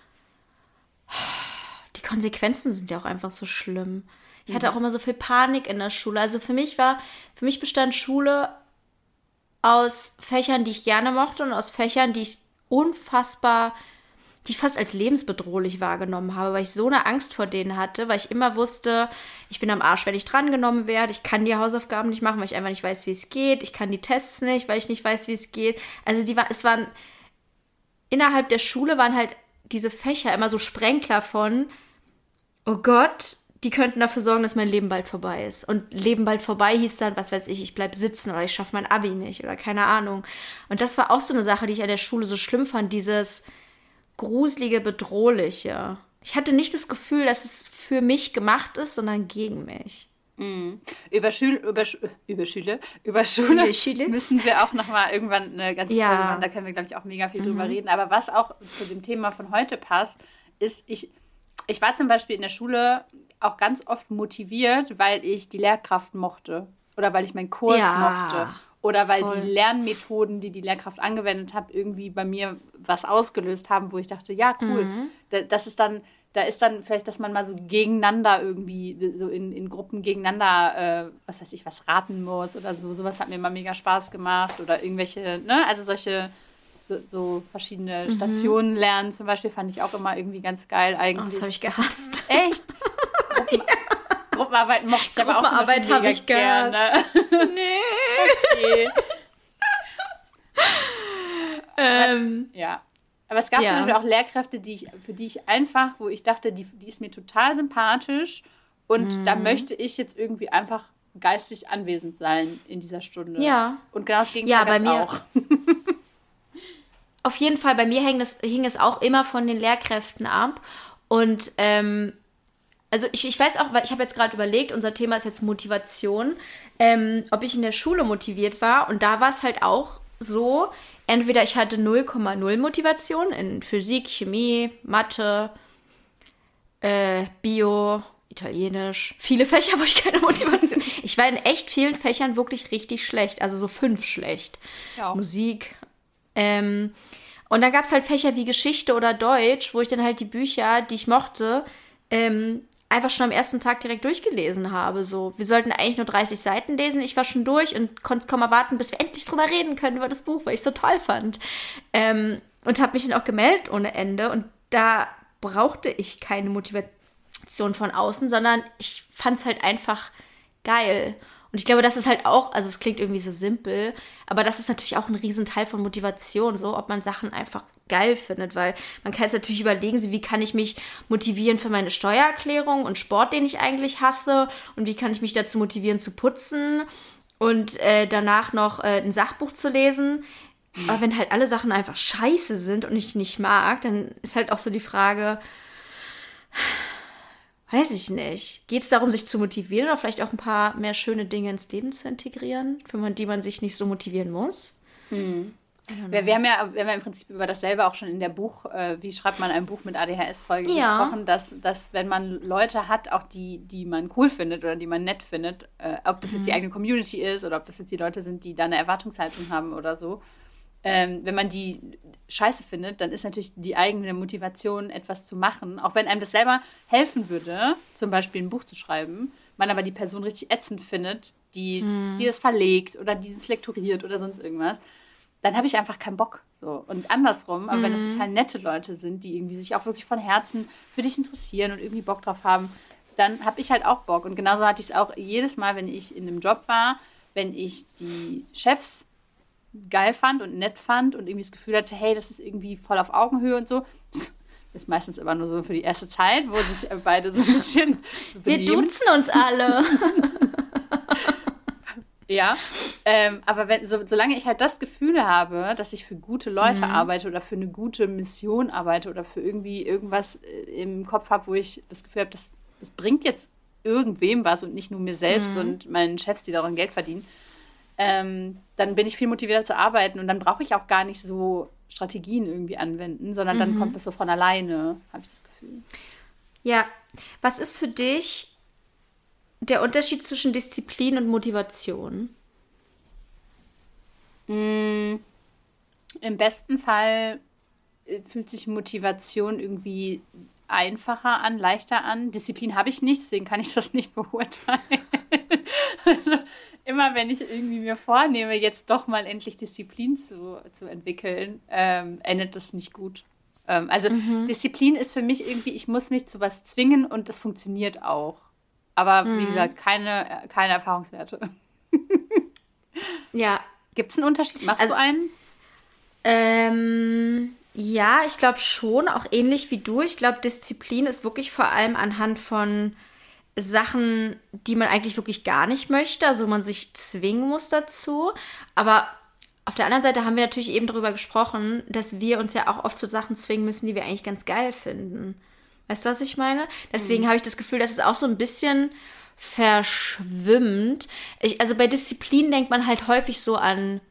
die Konsequenzen sind ja auch einfach so schlimm. Ich hatte auch immer so viel Panik in der Schule. Also für mich war, für mich bestand Schule aus Fächern, die ich gerne mochte und aus Fächern, die ich unfassbar die ich fast als lebensbedrohlich wahrgenommen habe, weil ich so eine Angst vor denen hatte, weil ich immer wusste, ich bin am Arsch, wenn ich drangenommen werde, ich kann die Hausaufgaben nicht machen, weil ich einfach nicht weiß, wie es geht, ich kann die Tests nicht, weil ich nicht weiß, wie es geht. Also die es waren innerhalb der Schule waren halt diese Fächer immer so Sprenkler von, oh Gott, die könnten dafür sorgen, dass mein Leben bald vorbei ist. Und Leben bald vorbei hieß dann, was weiß ich, ich bleib sitzen oder ich schaffe mein Abi nicht oder keine Ahnung. Und das war auch so eine Sache, die ich an der Schule so schlimm fand, dieses, gruselige, bedrohliche. ich hatte nicht das Gefühl, dass es für mich gemacht ist, sondern gegen mich. Mhm. Über, Schül über, Sch über Schüle, über Schule, über Schule <laughs> müssen wir auch noch mal irgendwann eine ganze ja. Folge machen. Da können wir, glaube ich, auch mega viel mhm. drüber reden. Aber was auch zu dem Thema von heute passt, ist, ich, ich war zum Beispiel in der Schule auch ganz oft motiviert, weil ich die Lehrkraft mochte oder weil ich meinen Kurs ja, mochte oder weil voll. die Lernmethoden, die die Lehrkraft angewendet hat, irgendwie bei mir was ausgelöst haben, wo ich dachte, ja, cool. Mhm. Das ist dann, da ist dann vielleicht, dass man mal so gegeneinander irgendwie, so in, in Gruppen gegeneinander, äh, was weiß ich, was raten muss oder so. Sowas hat mir immer mega Spaß gemacht oder irgendwelche, ne, also solche so, so verschiedene mhm. Stationen lernen zum Beispiel fand ich auch immer irgendwie ganz geil eigentlich. Oh, das habe ich gehasst. Echt? <laughs> Gruppenarbeit mochte ich aber auch Gruppenarbeit habe ich gehasst. Gerne. <laughs> nee. <laughs> Okay. ähm, ja. Aber es gab ja. zum Beispiel auch Lehrkräfte, die ich, für die ich einfach, wo ich dachte, die, die ist mir total sympathisch und mhm. da möchte ich jetzt irgendwie einfach geistig anwesend sein in dieser Stunde. Ja. Und genau das Gegenteil ja, bei mir auch. <laughs> auf jeden Fall, bei mir hing es, hing es auch immer von den Lehrkräften ab. Und ähm, also ich, ich weiß auch, weil ich habe jetzt gerade überlegt, unser Thema ist jetzt Motivation, ähm, ob ich in der Schule motiviert war. Und da war es halt auch so, entweder ich hatte 0,0 Motivation in Physik, Chemie, Mathe, äh, Bio, Italienisch, viele Fächer, wo ich keine Motivation. <laughs> ich war in echt vielen Fächern wirklich richtig schlecht, also so fünf schlecht. Ja. Musik. Ähm, und dann gab es halt Fächer wie Geschichte oder Deutsch, wo ich dann halt die Bücher, die ich mochte, ähm, einfach schon am ersten Tag direkt durchgelesen habe. So, wir sollten eigentlich nur 30 Seiten lesen. Ich war schon durch und konnte es kaum erwarten, bis wir <laughs> endlich drüber reden können über das Buch, weil ich es so toll fand. Ähm, und habe mich dann auch gemeldet ohne Ende. Und da brauchte ich keine Motivation von außen, sondern ich fand es halt einfach geil. Und ich glaube, das ist halt auch, also es klingt irgendwie so simpel, aber das ist natürlich auch ein Riesenteil von Motivation, so ob man Sachen einfach geil findet, weil man kann jetzt natürlich überlegen, wie kann ich mich motivieren für meine Steuererklärung und Sport, den ich eigentlich hasse, und wie kann ich mich dazu motivieren zu putzen und äh, danach noch äh, ein Sachbuch zu lesen. Aber wenn halt alle Sachen einfach scheiße sind und ich nicht mag, dann ist halt auch so die Frage, weiß ich nicht. Geht es darum, sich zu motivieren oder vielleicht auch ein paar mehr schöne Dinge ins Leben zu integrieren, für man, die man sich nicht so motivieren muss? Hm. Wir, wir, haben ja, wir haben ja im Prinzip über dasselbe auch schon in der Buch, äh, wie schreibt man ein Buch mit ADHS-Folge ja. gesprochen, dass, dass wenn man Leute hat, auch die, die man cool findet oder die man nett findet, äh, ob das mhm. jetzt die mhm. eigene Community ist oder ob das jetzt die Leute sind, die da eine Erwartungshaltung haben oder so, ähm, wenn man die scheiße findet, dann ist natürlich die eigene Motivation, etwas zu machen, auch wenn einem das selber helfen würde, zum Beispiel ein Buch zu schreiben, man aber die Person richtig ätzend findet, die, hm. die das verlegt oder die das lektoriert oder sonst irgendwas, dann habe ich einfach keinen Bock. So. Und andersrum, aber hm. wenn es total nette Leute sind, die irgendwie sich auch wirklich von Herzen für dich interessieren und irgendwie Bock drauf haben, dann habe ich halt auch Bock. Und genauso hatte ich es auch jedes Mal, wenn ich in einem Job war, wenn ich die Chefs geil fand und nett fand und irgendwie das Gefühl hatte, hey, das ist irgendwie voll auf Augenhöhe und so. Ist meistens immer nur so für die erste Zeit, wo sich beide so ein bisschen. <laughs> So Wir duzen uns alle. <laughs> ja, ähm, aber wenn, so, solange ich halt das Gefühl habe, dass ich für gute Leute mhm. arbeite oder für eine gute Mission arbeite oder für irgendwie irgendwas äh, im Kopf habe, wo ich das Gefühl habe, das, das bringt jetzt irgendwem was und nicht nur mir selbst mhm. und meinen Chefs, die daran Geld verdienen, ähm, dann bin ich viel motivierter zu arbeiten und dann brauche ich auch gar nicht so Strategien irgendwie anwenden, sondern dann mhm. kommt das so von alleine, habe ich das Gefühl. Ja, was ist für dich der Unterschied zwischen Disziplin und Motivation? Mm, Im besten Fall äh, fühlt sich Motivation irgendwie einfacher an, leichter an. Disziplin habe ich nicht, deswegen kann ich das nicht beurteilen. <laughs> also, immer wenn ich irgendwie mir vornehme, jetzt doch mal endlich Disziplin zu, zu entwickeln, ähm, endet das nicht gut. Ähm, also mhm. Disziplin ist für mich irgendwie, ich muss mich zu was zwingen und das funktioniert auch. Aber mhm. wie gesagt, keine, keine Erfahrungswerte. ja. Gibt es einen Unterschied? Machst also, du einen? Ähm, ja, ich glaube schon, auch ähnlich wie du. Ich glaube, Disziplin ist wirklich vor allem anhand von Sachen, die man eigentlich wirklich gar nicht möchte, also man sich zwingen muss dazu. Aber auf der anderen Seite haben wir natürlich eben darüber gesprochen, dass wir uns ja auch oft zu Sachen zwingen müssen, die wir eigentlich ganz geil finden. Weißt du, was ich meine? Deswegen mhm. habe ich das Gefühl, dass es auch so ein bisschen verschwimmt. Ich, also bei Disziplin denkt man halt häufig so an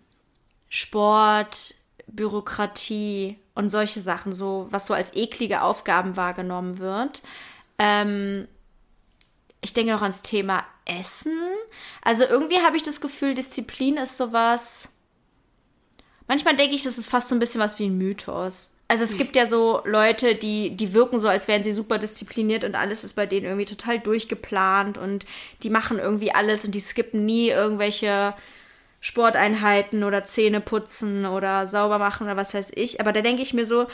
Sport, Bürokratie und solche Sachen, so was so als eklige Aufgaben wahrgenommen wird. Ähm, ich denke noch ans Thema Essen. Also irgendwie habe ich das Gefühl, Disziplin ist sowas. Manchmal denke ich, das ist fast so ein bisschen was wie ein Mythos. Also es gibt ja so Leute, die, die wirken so, als wären sie super diszipliniert und alles ist bei denen irgendwie total durchgeplant und die machen irgendwie alles und die skippen nie irgendwelche Sporteinheiten oder Zähne putzen oder sauber machen oder was weiß ich. Aber da denke ich mir so,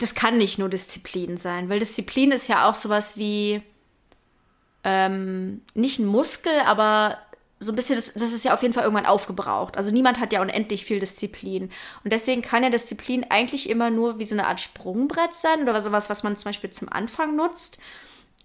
das kann nicht nur Disziplin sein, weil Disziplin ist ja auch sowas wie ähm, nicht ein Muskel, aber so ein bisschen, das, das ist ja auf jeden Fall irgendwann aufgebraucht. Also niemand hat ja unendlich viel Disziplin. Und deswegen kann ja Disziplin eigentlich immer nur wie so eine Art Sprungbrett sein oder sowas, was man zum Beispiel zum Anfang nutzt,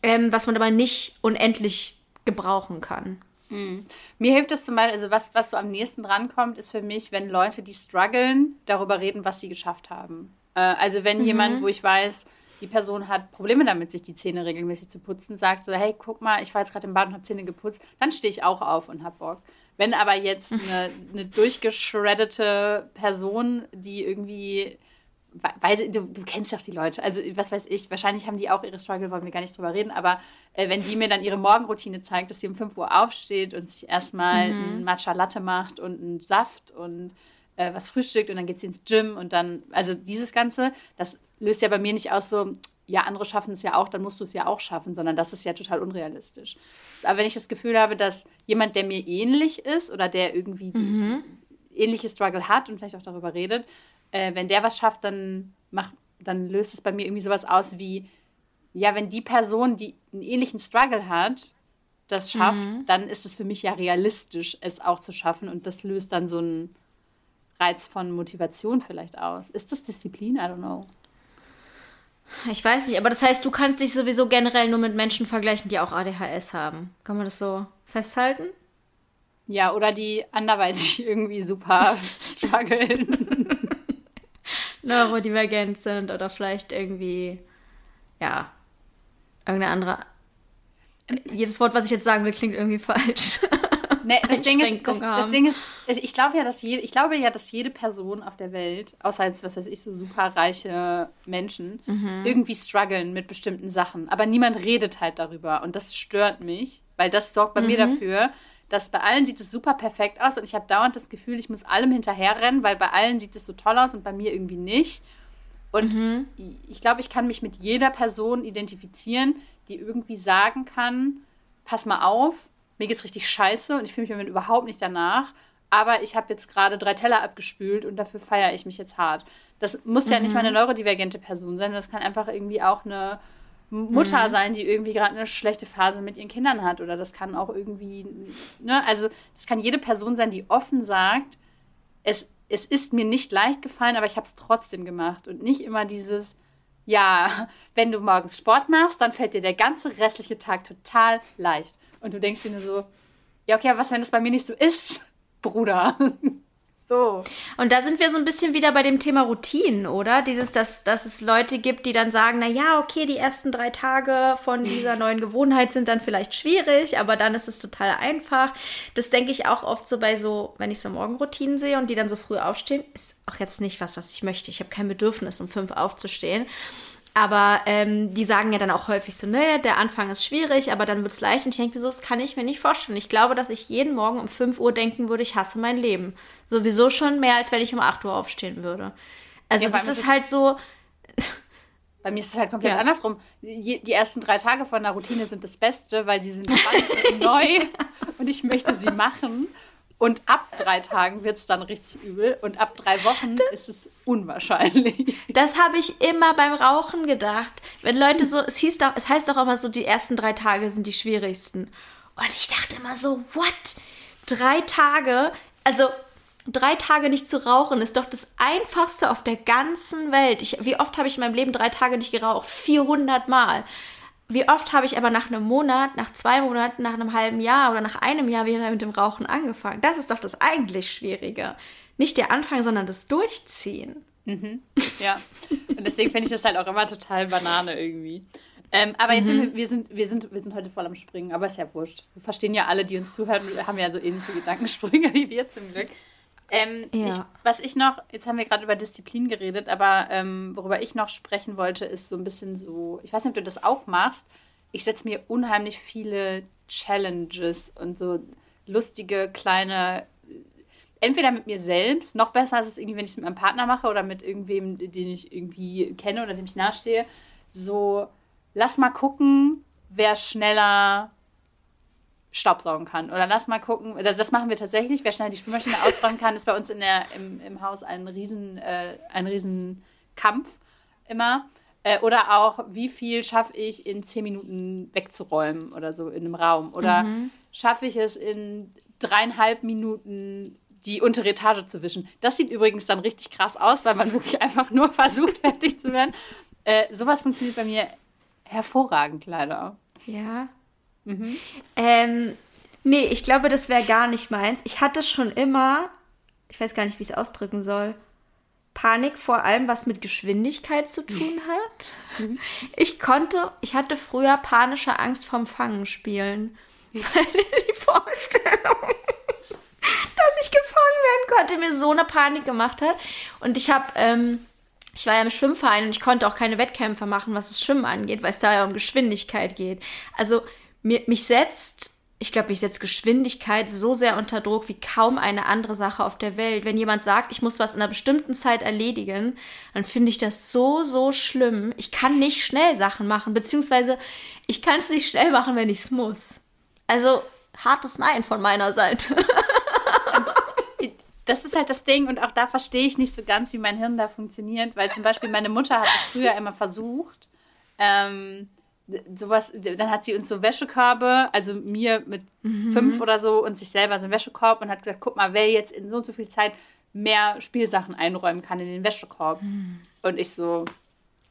ähm, was man aber nicht unendlich gebrauchen kann. Mhm. Mir hilft es zum Beispiel, also was, was so am nächsten drankommt, ist für mich, wenn Leute, die strugglen, darüber reden, was sie geschafft haben. Äh, also wenn mhm. jemand, wo ich weiß, die Person hat Probleme damit, sich die Zähne regelmäßig zu putzen, sagt so, hey, guck mal, ich war jetzt gerade im Bad und habe Zähne geputzt, dann stehe ich auch auf und habe Bock. Wenn aber jetzt <laughs> eine, eine durchgeschreddete Person, die irgendwie, weiß, du, du kennst ja auch die Leute, also was weiß ich, wahrscheinlich haben die auch ihre Struggle, wollen wir gar nicht drüber reden, aber äh, wenn die mir dann ihre Morgenroutine zeigt, dass sie um 5 Uhr aufsteht und sich erstmal mhm. ein Matcha Latte macht und einen Saft und äh, was frühstückt und dann geht sie ins Gym und dann, also dieses Ganze, das löst ja bei mir nicht aus so, ja, andere schaffen es ja auch, dann musst du es ja auch schaffen, sondern das ist ja total unrealistisch. Aber wenn ich das Gefühl habe, dass jemand, der mir ähnlich ist oder der irgendwie mhm. ähnliche Struggle hat und vielleicht auch darüber redet, äh, wenn der was schafft, dann, mach, dann löst es bei mir irgendwie sowas aus wie, ja, wenn die Person, die einen ähnlichen Struggle hat, das schafft, mhm. dann ist es für mich ja realistisch, es auch zu schaffen und das löst dann so einen Reiz von Motivation vielleicht aus. Ist das Disziplin? I don't know. Ich weiß nicht, aber das heißt, du kannst dich sowieso generell nur mit Menschen vergleichen, die auch ADHS haben. Kann man das so festhalten? Ja, oder die anderweitig <laughs> irgendwie super <laughs> strugglen. <laughs> Neurodivergent sind oder vielleicht irgendwie, ja, irgendeine andere. Jedes Wort, was ich jetzt sagen will, klingt irgendwie falsch. Nee, das, Ding ist, das, das Ding ist, ich glaube ja, dass jede, ich glaube ja, dass jede Person auf der Welt, außer jetzt, was weiß ich, so superreiche Menschen, mhm. irgendwie strugglen mit bestimmten Sachen. Aber niemand redet halt darüber. Und das stört mich, weil das sorgt bei mhm. mir dafür, dass bei allen sieht es super perfekt aus und ich habe dauernd das Gefühl, ich muss allem hinterherrennen, weil bei allen sieht es so toll aus und bei mir irgendwie nicht. Und mhm. ich glaube, ich kann mich mit jeder Person identifizieren, die irgendwie sagen kann, pass mal auf, mir geht's richtig scheiße und ich fühle mich überhaupt nicht danach. Aber ich habe jetzt gerade drei Teller abgespült und dafür feiere ich mich jetzt hart. Das muss mhm. ja nicht mal eine mhm. neurodivergente Person sein, das kann einfach irgendwie auch eine Mutter mhm. sein, die irgendwie gerade eine schlechte Phase mit ihren Kindern hat. Oder das kann auch irgendwie, ne, also das kann jede Person sein, die offen sagt, es, es ist mir nicht leicht gefallen, aber ich habe es trotzdem gemacht. Und nicht immer dieses, ja, wenn du morgens Sport machst, dann fällt dir der ganze restliche Tag total leicht. Und du denkst dir nur so, ja, okay, was, wenn das bei mir nicht so ist, <laughs> Bruder? <laughs> So. Und da sind wir so ein bisschen wieder bei dem Thema Routinen, oder? Dieses, dass, dass es Leute gibt, die dann sagen, na ja, okay, die ersten drei Tage von dieser <laughs> neuen Gewohnheit sind dann vielleicht schwierig, aber dann ist es total einfach. Das denke ich auch oft so bei so, wenn ich so Morgenroutinen sehe und die dann so früh aufstehen, ist auch jetzt nicht was, was ich möchte. Ich habe kein Bedürfnis, um fünf aufzustehen. Aber ähm, die sagen ja dann auch häufig so, ne, der Anfang ist schwierig, aber dann wird es leicht. Und ich denke mir so, das kann ich mir nicht vorstellen. Ich glaube, dass ich jeden Morgen um 5 Uhr denken würde, ich hasse mein Leben. Sowieso schon mehr, als wenn ich um 8 Uhr aufstehen würde. Also ja, das ist halt so. <laughs> Bei mir ist es halt komplett ja. andersrum. Die, die, ersten drei Tage von der Routine sind das Beste, weil sie sind spannend und <laughs> neu <laughs> und ich möchte sie machen. Und ab drei Tagen wird es dann richtig übel. Und ab drei Wochen ist es unwahrscheinlich. Das habe ich immer beim Rauchen gedacht. Wenn Leute so, es hieß doch, es heißt doch immer so, die ersten drei Tage sind die schwierigsten. Und ich dachte immer so, what? Drei Tage? Also drei Tage nicht zu rauchen ist doch das einfachste auf der ganzen Welt. Ich, wie oft habe ich in meinem Leben drei Tage nicht geraucht? 400 Mal. Wie oft habe ich aber nach einem Monat, nach zwei Monaten, nach einem halben Jahr oder nach einem Jahr wieder mit dem Rauchen angefangen? Das ist doch das eigentlich Schwierige. Nicht der Anfang, sondern das Durchziehen. Mhm. Ja. Und deswegen finde ich das halt auch immer total Banane irgendwie. Ähm, aber jetzt mhm. sind wir, wir, sind, wir, sind, wir sind heute voll am Springen, aber ist ja wurscht. Wir verstehen ja alle, die uns zuhören, haben ja so ähnliche Gedankensprünge <laughs> wie wir zum Glück. Ähm, ja. ich, was ich noch, jetzt haben wir gerade über Disziplin geredet, aber ähm, worüber ich noch sprechen wollte, ist so ein bisschen so, ich weiß nicht, ob du das auch machst. Ich setze mir unheimlich viele Challenges und so lustige kleine entweder mit mir selbst, noch besser ist es irgendwie, wenn ich es mit meinem Partner mache oder mit irgendwem, den ich irgendwie kenne oder dem ich nahestehe, so lass mal gucken, wer schneller Staubsaugen kann. Oder lass mal gucken, das, das machen wir tatsächlich, wer schneller die Spülmaschine ausräumen kann, ist bei uns in der, im, im Haus ein riesen, äh, ein riesen Kampf immer. Äh, oder auch, wie viel schaffe ich in zehn Minuten wegzuräumen oder so in einem Raum? Oder mhm. schaffe ich es in dreieinhalb Minuten die untere Etage zu wischen. Das sieht übrigens dann richtig krass aus, weil man <laughs> wirklich einfach nur versucht, <laughs> fertig zu werden. Äh, sowas funktioniert bei mir hervorragend, leider. Ja. Mhm. Ähm, nee, ich glaube, das wäre gar nicht meins. Ich hatte schon immer, ich weiß gar nicht, wie ich es ausdrücken soll, Panik vor allem, was mit Geschwindigkeit zu tun <laughs> hat. Mhm. Ich konnte, ich hatte früher panische Angst vom Fangen spielen. <laughs> Weil die Vorstellung, <laughs> dass ich gefangen werden konnte, mir so eine Panik gemacht hat. Und ich habe, ähm, ich war ja im Schwimmverein und ich konnte auch keine Wettkämpfe machen, was das Schwimmen angeht, weil es da ja um Geschwindigkeit geht. Also mir, mich setzt, ich glaube, mich setzt Geschwindigkeit so sehr unter Druck wie kaum eine andere Sache auf der Welt. Wenn jemand sagt, ich muss was in einer bestimmten Zeit erledigen, dann finde ich das so, so schlimm. Ich kann nicht schnell Sachen machen, beziehungsweise ich kann es nicht schnell machen, wenn ich es muss. Also hartes Nein von meiner Seite. <laughs> das ist halt das Ding und auch da verstehe ich nicht so ganz, wie mein Hirn da funktioniert, weil zum Beispiel meine Mutter hat es früher immer versucht. Ähm, sowas, dann hat sie uns so Wäschekörbe, also mir mit mhm. fünf oder so und sich selber so einen Wäschekorb und hat gesagt, guck mal, wer jetzt in so und so viel Zeit mehr Spielsachen einräumen kann in den Wäschekorb. Mhm. Und ich so,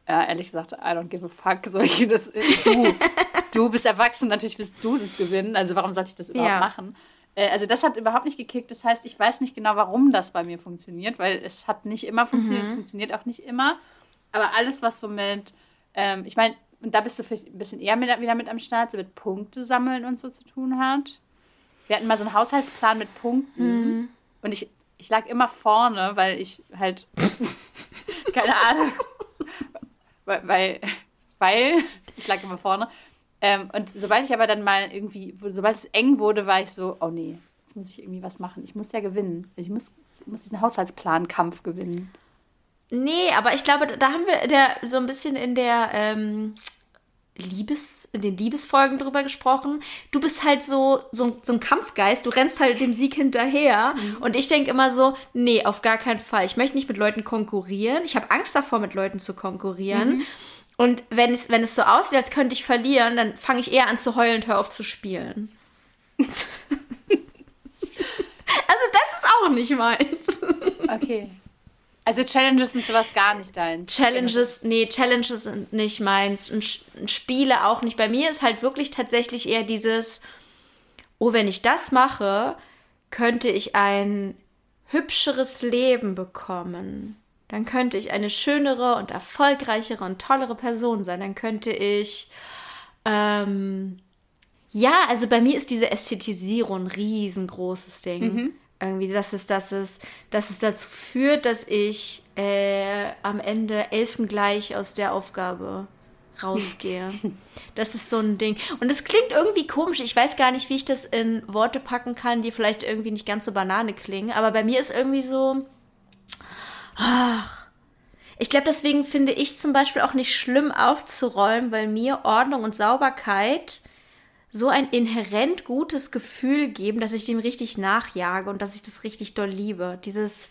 ja, ehrlich gesagt, I don't give a fuck. So, ich, das, du, du bist erwachsen, natürlich wirst du das gewinnen. Also warum sollte ich das überhaupt ja. machen? Äh, also das hat überhaupt nicht gekickt. Das heißt, ich weiß nicht genau, warum das bei mir funktioniert, weil es hat nicht immer funktioniert, mhm. es funktioniert auch nicht immer. Aber alles, was so mit, ähm, ich meine, und da bist du vielleicht ein bisschen eher mit, wieder mit am Start, so mit Punkte sammeln und so zu tun hat. Wir hatten mal so einen Haushaltsplan mit Punkten mhm. und ich, ich lag immer vorne, weil ich halt, <laughs> keine Ahnung, weil, weil, weil, ich lag immer vorne, ähm, und sobald ich aber dann mal irgendwie, sobald es eng wurde, war ich so, oh nee, jetzt muss ich irgendwie was machen. Ich muss ja gewinnen. Ich muss, ich muss diesen Haushaltsplan-Kampf gewinnen. Nee, aber ich glaube, da haben wir der, so ein bisschen in der ähm, Liebes, in den Liebesfolgen drüber gesprochen. Du bist halt so, so, so ein Kampfgeist, du rennst halt dem Sieg hinterher. Mhm. Und ich denke immer so, nee, auf gar keinen Fall. Ich möchte nicht mit Leuten konkurrieren. Ich habe Angst davor, mit Leuten zu konkurrieren. Mhm. Und wenn es, wenn es so aussieht, als könnte ich verlieren, dann fange ich eher an zu heulen und höre auf zu spielen. <laughs> also das ist auch nicht meins. Okay. Also Challenges sind sowas gar nicht deins. Challenges, nee, Challenges sind nicht meins. Und, und Spiele auch nicht. Bei mir ist halt wirklich tatsächlich eher dieses, oh, wenn ich das mache, könnte ich ein hübscheres Leben bekommen dann könnte ich eine schönere und erfolgreichere und tollere Person sein. Dann könnte ich, ähm, ja, also bei mir ist diese Ästhetisierung ein riesengroßes Ding. Mhm. Irgendwie, dass es, dass es, dass es dazu führt, dass ich äh, am Ende elfengleich aus der Aufgabe rausgehe. <laughs> Das ist so ein Ding. Und es klingt irgendwie komisch. Ich weiß gar nicht, wie ich das in Worte packen kann, die vielleicht irgendwie nicht ganz so banane klingen. Aber bei mir ist irgendwie so, Ach. Ich glaube, deswegen finde ich zum Beispiel auch nicht schlimm aufzuräumen, weil mir Ordnung und Sauberkeit so ein inhärent gutes Gefühl geben, dass ich dem richtig nachjage und dass ich das richtig doll liebe. Dieses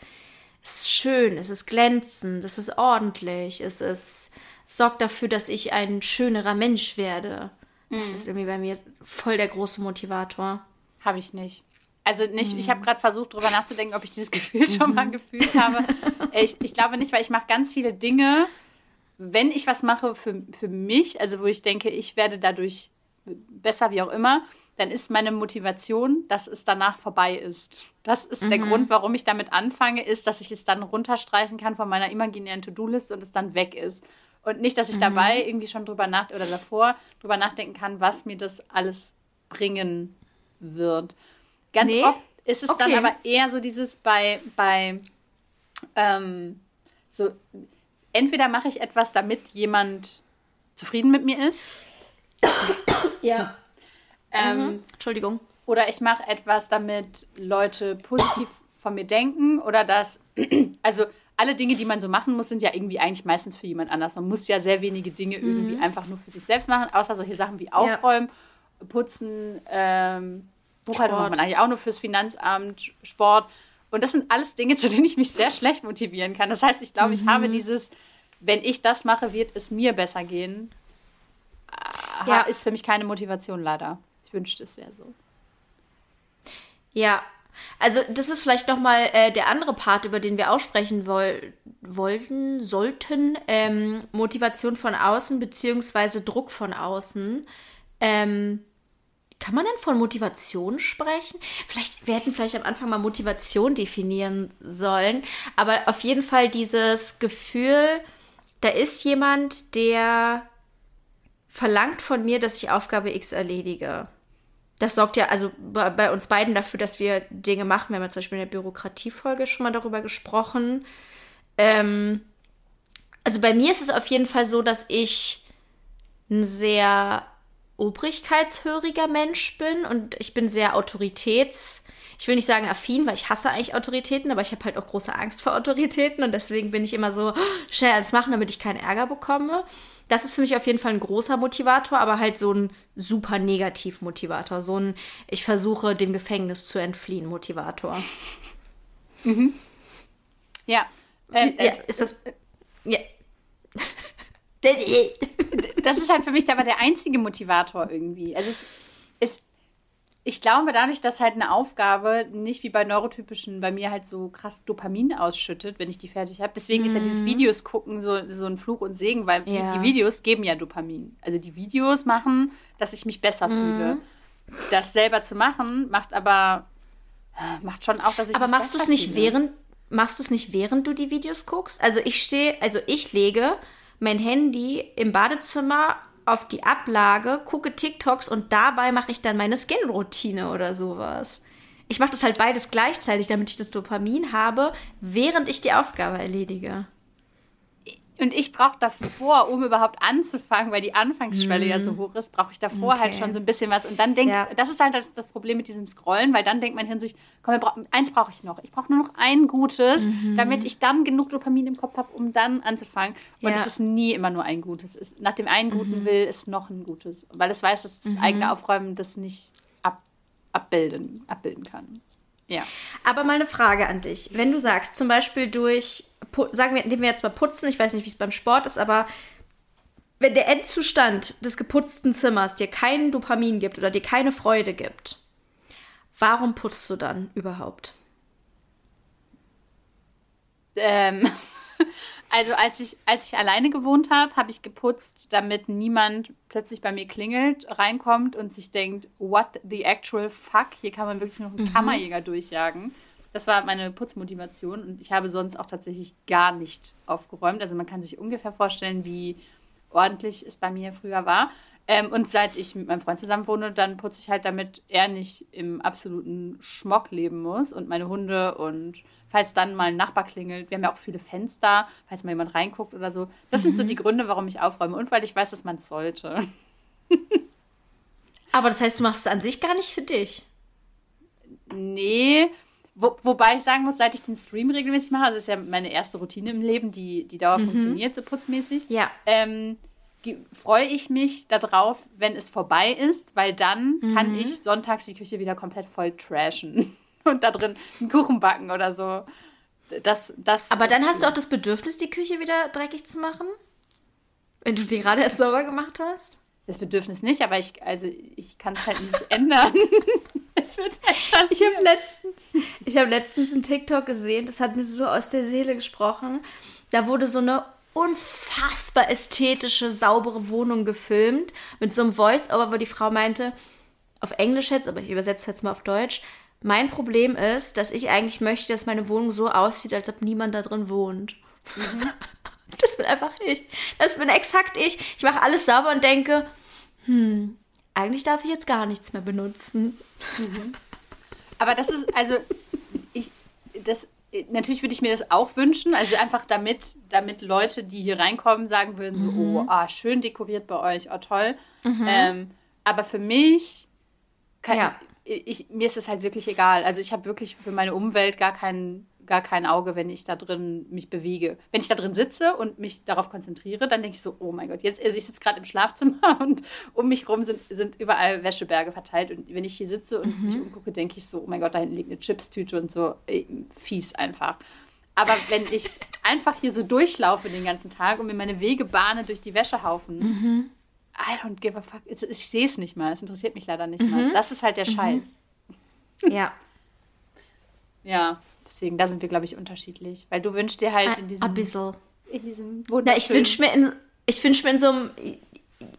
es ist schön, es ist glänzend, es ist ordentlich, es ist es sorgt dafür, dass ich ein schönerer Mensch werde. Das mhm. ist irgendwie bei mir voll der große Motivator. Habe ich nicht. Also nicht, mhm. ich habe gerade versucht, darüber nachzudenken, ob ich dieses Gefühl schon mal mhm. gefühlt habe. Ich, ich glaube nicht, weil ich mache ganz viele Dinge, wenn ich was mache für, für mich, also wo ich denke, ich werde dadurch besser, wie auch immer, dann ist meine Motivation, dass es danach vorbei ist. Das ist mhm. der Grund, warum ich damit anfange, ist, dass ich es dann runterstreichen kann von meiner imaginären To-Do-Liste und es dann weg ist. Und nicht, dass ich mhm. dabei irgendwie schon drüber nach oder davor drüber nachdenken kann, was mir das alles bringen wird. Ganz nee. oft ist es okay. dann aber eher so dieses bei, bei ähm, so, entweder mache ich etwas, damit jemand zufrieden mit mir ist. Ja. <laughs> Ähm, mhm. Entschuldigung. Oder ich mache etwas, damit Leute positiv von mir denken oder dass, <clears throat> also alle Dinge, die man so machen muss, sind ja irgendwie eigentlich meistens für jemand anders. Man muss ja sehr wenige Dinge mhm. irgendwie einfach nur für sich selbst machen, außer solche Sachen wie Aufräumen, ja. Putzen, ähm, Buchhaltung macht man eigentlich auch nur fürs Finanzamt, Sport. Und das sind alles Dinge, zu denen ich mich sehr schlecht motivieren kann. Das heißt, ich glaube, mhm. ich habe dieses, wenn ich das mache, wird es mir besser gehen. Ja. Ist für mich keine Motivation leider. Ich wünschte, es wäre so. Ja, also das ist vielleicht noch mal äh, der andere Part, über den wir aussprechen woll wollten, sollten. Ähm, Motivation von außen beziehungsweise Druck von außen. Ähm, kann man denn von Motivation sprechen? Vielleicht, wir hätten vielleicht am Anfang mal Motivation definieren sollen, aber auf jeden Fall dieses Gefühl, da ist jemand, der verlangt von mir, dass ich Aufgabe X erledige das sorgt ja also bei uns beiden dafür, dass wir Dinge machen. Wir haben ja zum Beispiel in der Bürokratiefolge schon mal darüber gesprochen. Ähm, also bei mir ist es auf jeden Fall so, dass ich ein sehr obrigkeitshöriger Mensch bin und ich bin sehr autoritäts, ich will nicht sagen affin, weil ich hasse eigentlich Autoritäten, aber ich habe halt auch große Angst vor Autoritäten und deswegen bin ich immer so schnell alles machen, damit ich keinen Ärger bekomme das ist für mich auf jeden Fall ein großer Motivator, aber halt so ein super Negativ-Motivator. So ein Ich versuche dem Gefängnis zu entfliehen Motivator. Mhm. Ja. Äh, ja. Ist das. Ja. <laughs> das ist halt für mich aber der einzige Motivator irgendwie. Also es, es ich glaube, dadurch, dass halt eine Aufgabe nicht wie bei neurotypischen bei mir halt so krass Dopamin ausschüttet, wenn ich die fertig habe. Deswegen mm. ist ja dieses mhm. Videos gucken so, so ein Fluch und Segen, weil ja. die Videos geben ja Dopamin. Also die Videos machen, dass ich mich besser mm. fühle. Das selber zu machen, macht aber macht schon auch, dass ich Aber machst du es nicht während machst du es nicht während du die Videos guckst? Also ich stehe, also ich lege mein Handy im Badezimmer auf die Ablage, gucke TikToks und dabei mache ich dann meine Skin-Routine oder sowas. Ich mache das halt beides gleichzeitig, damit ich das Dopamin habe, während ich die Aufgabe erledige. Und ich brauche davor, um überhaupt anzufangen, weil die Anfangsschwelle mm. ja so mhm. hoch ist, brauche ich davor halt okay. halt schon so ein bisschen was. Und dann denkt, ja. das ist halt das, das, Problem mit diesem Scrollen, weil dann denkt mein Hirn sich, komm, bra eins brauche ich noch. Ich brauche nur noch ein Gutes, mhm. damit ich dann genug Dopamin im Kopf habe, um dann anzufangen. Und ja. es ist nie immer nur ein Gutes. Es, nach dem einen Guten mhm. will, ist noch ein Gutes. Weil es weiß, dass das mhm. eigene Aufräumen das nicht ab, abbilden, abbilden kann. Ja. Aber mal eine Frage an dich. Wenn du sagst, zum Beispiel durch, sagen wir, nehmen wir jetzt mal Putzen, ich weiß nicht, wie es beim Sport ist, aber wenn der Endzustand des geputzten Zimmers dir keinen Dopamin gibt oder dir keine Freude gibt, warum putzt du dann überhaupt? Ähm, <laughs> Also als ich, als ich alleine gewohnt habe, habe ich geputzt, damit niemand plötzlich bei mir klingelt, reinkommt und sich denkt, what the actual fuck? Hier kann man wirklich noch einen mhm. Kammerjäger durchjagen. Das war meine Putzmotivation und ich habe sonst auch tatsächlich gar nicht aufgeräumt. Also man kann sich ungefähr vorstellen, wie ordentlich es bei mir früher war. Ähm, und seit ich mit meinem Freund zusammen wohne, dann putze ich halt, damit er nicht im absoluten Schmock leben muss und meine Hunde und falls dann mal ein Nachbar klingelt. Wir haben ja auch viele Fenster, falls mal jemand reinguckt oder so. Das mhm. sind so mhm. die Gründe, warum ich aufräume und weil ich weiß, dass man es sollte. Aber das heißt, du machst es an sich gar nicht für dich. Nee. Wo, wobei ich sagen muss, seit ich den Stream regelmäßig mache, also das ist ja meine erste Routine im Leben, die, die dauer mhm. funktioniert, so putzmäßig. Ja. Ähm, freue ich mich darauf, wenn es vorbei ist, weil dann mhm. kann ich sonntags die Küche wieder komplett voll trashen. <laughs> und da drin einen Kuchen backen oder so. Das, das Aber dann hast du auch das Bedürfnis, die Küche wieder dreckig zu machen? Wenn du die gerade erst sauber gemacht hast? Das Bedürfnis nicht, aber ich, also ich kann es halt nicht <laughs> ändern. <laughs> es wird halt ich habe letztens, hab letztens einen TikTok gesehen, das hat mir so aus der Seele gesprochen. Da wurde so eine unfassbar ästhetische, saubere Wohnung gefilmt mit so einem Voice-Over, wo die Frau meinte, auf Englisch jetzt, aber ich übersetze jetzt mal auf Deutsch. Mein Problem ist, dass ich eigentlich möchte, dass meine Wohnung so aussieht, als ob niemand da drin wohnt. Mhm. <laughs> <laughs> Das bin einfach ich. Das bin exakt ich. Ich mache alles sauber und denke, hm, eigentlich darf ich jetzt gar nichts mehr benutzen. Mhm. Aber das ist, also, ich, das, natürlich würde ich mir das auch wünschen, also einfach damit, damit Leute, die hier reinkommen, sagen würden, so, mhm. oh, ah, schön dekoriert bei euch, oh, toll. Mhm. Ähm, aber für mich, kann, ja. ich, mir ist es halt wirklich egal. Also ich habe wirklich für meine Umwelt gar kein, gar kein Auge, wenn ich da drin mich bewege. Wenn ich da drin sitze und mich darauf konzentriere, dann denke ich so, oh mein Gott, jetzt, also ich sitze gerade im Schlafzimmer <laughs> und um mich rum sind, sind überall Wäscheberge verteilt. Und wenn ich hier sitze und mhm. mich umgucke, denke ich so, oh mein Gott, da hinten liegt eine Chipstüte und so. Ey, fies einfach. Aber wenn ich <laughs> einfach hier so durchlaufe den ganzen Tag und mir meine Wege bahne durch die Wäschehaufen, mhm. I don't give a fuck. Ich, ich sehe es nicht mal. Es interessiert mich leider nicht mhm. mal. Das ist halt der mhm. Scheiß. Ja. <laughs> ja, deswegen, da sind wir, glaube ich, unterschiedlich. Weil du wünschst dir halt in diesem. Ein bisschen. In diesem Na, ich wünsche mir, in, ich wünsch mir in so einem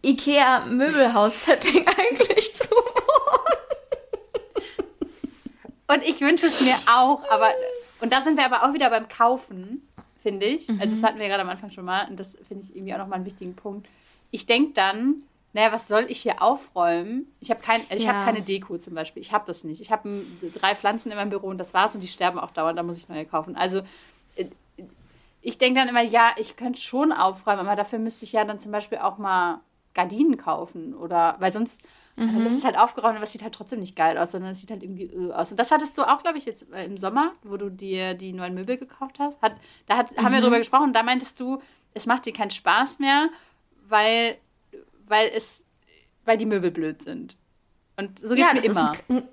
Ikea-Möbelhaus-Setting <laughs> eigentlich zu wohnen. Und ich wünsche es mir auch, aber. Und da sind wir aber auch wieder beim Kaufen, finde ich. Mhm. Also, das hatten wir gerade am Anfang schon mal. Und das finde ich irgendwie auch nochmal einen wichtigen Punkt ich denke dann, naja, was soll ich hier aufräumen? Ich habe kein, also ja. hab keine Deko zum Beispiel. Ich habe das nicht. Ich habe drei Pflanzen in meinem Büro und das war's und die sterben auch dauernd, da muss ich neue kaufen. Also äh, ich denke dann immer, ja, ich könnte schon aufräumen, aber dafür müsste ich ja dann zum Beispiel auch mal Gardinen kaufen oder, weil sonst, äh, mhm. das ist halt aufgeräumt, aber es sieht halt trotzdem nicht geil aus, sondern es sieht halt irgendwie äh, aus. Und das hattest du auch, glaube ich, jetzt im Sommer, wo du dir die neuen Möbel gekauft hast. Hat, da hat, mhm. haben wir mhm. drüber gesprochen und da meintest du, es macht dir keinen Spaß mehr weil, weil es, weil die Möbel blöd sind. Und so geht es ja, mir immer. Ein,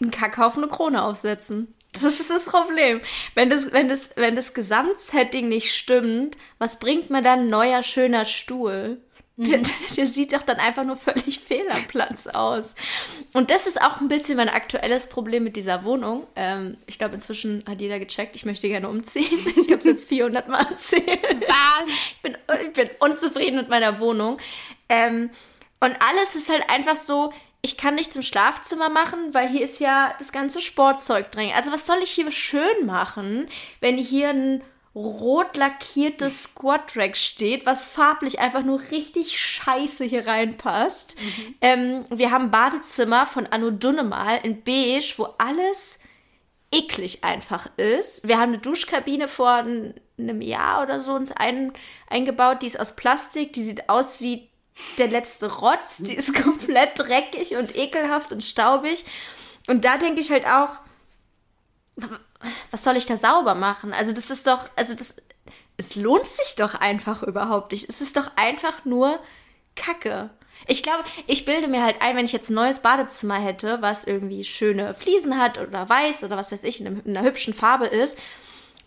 ein Kack auf eine Krone aufsetzen. Das ist das Problem. Wenn das, wenn das, wenn das Gesamtsetting nicht stimmt, was bringt mir dann ein neuer, schöner Stuhl? Mhm. Der, der, sieht doch dann einfach nur völlig fehl am Platz aus. Und das ist auch ein bisschen mein aktuelles Problem mit dieser Wohnung. Ähm, ich glaube, inzwischen hat jeder gecheckt, ich möchte gerne umziehen. <laughs> Ich habe es jetzt 400 Mal erzählt. Was? Ich bin, ich bin unzufrieden mit meiner Wohnung. Ähm, und alles ist halt einfach so, ich kann nicht zum Schlafzimmer machen, weil hier ist ja das ganze Sportzeug drin. Also was soll ich hier schön machen, wenn hier ein rot lackiertes Squad-Rack steht, was farblich einfach nur richtig scheiße hier reinpasst. Mhm. Ähm, wir haben ein Badezimmer von Anno Dunnemal in beige, wo alles eklig einfach ist. Wir haben eine Duschkabine vor einem Jahr oder so uns ein, eingebaut, die ist aus Plastik, die sieht aus wie der letzte Rotz, die ist <laughs> komplett dreckig und ekelhaft und staubig. Und da denke ich halt auch, was soll ich da sauber machen? Also das ist doch, also das, es lohnt sich doch einfach überhaupt nicht. Es ist doch einfach nur Kacke. Ich glaube, ich bilde mir halt ein, wenn ich jetzt ein neues Badezimmer hätte, was irgendwie schöne Fliesen hat oder weiß oder was weiß ich, in, einer hübschen Farbe ist,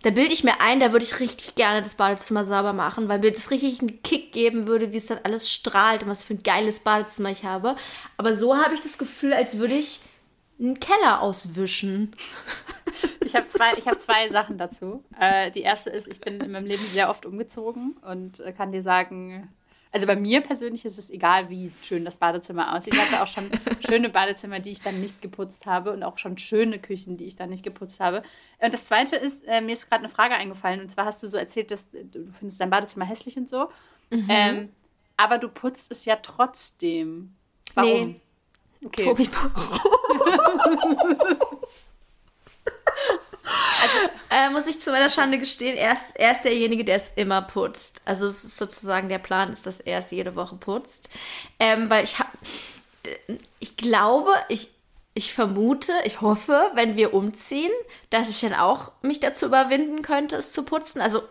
da bilde ich mir ein, da würde ich richtig gerne das Badezimmer sauber machen, weil mir das richtig einen Kick geben würde, wie es dann alles strahlt und was für ein geiles Badezimmer ich habe. Aber so habe ich das Gefühl, als würde ich einen Keller auswischen. <laughs> Ich habe zwei, hab zwei Sachen dazu. Äh, die erste ist, ich bin in meinem Leben sehr oft umgezogen und äh, kann dir sagen, also bei mir persönlich ist es egal, wie schön das Badezimmer aussieht. Ich hatte auch schon <laughs> schöne Badezimmer, die ich dann nicht geputzt habe und auch schon schöne Küchen, die ich dann nicht geputzt habe. Und das Zweite ist, äh, mir ist gerade eine Frage eingefallen und zwar hast du so erzählt, dass du findest dein Badezimmer hässlich und so. Mhm. Ähm, aber du putzt es ja trotzdem. Warum? Nee. Okay. Tobi putzt. <laughs> Äh, muss ich zu meiner Schande gestehen, er ist, er ist derjenige, der es immer putzt. Also es ist sozusagen der Plan, ist, dass er es jede Woche putzt. Ähm, weil ich habe, ich glaube, ich, ich vermute, ich hoffe, wenn wir umziehen, dass ich dann auch mich dazu überwinden könnte, es zu putzen. Also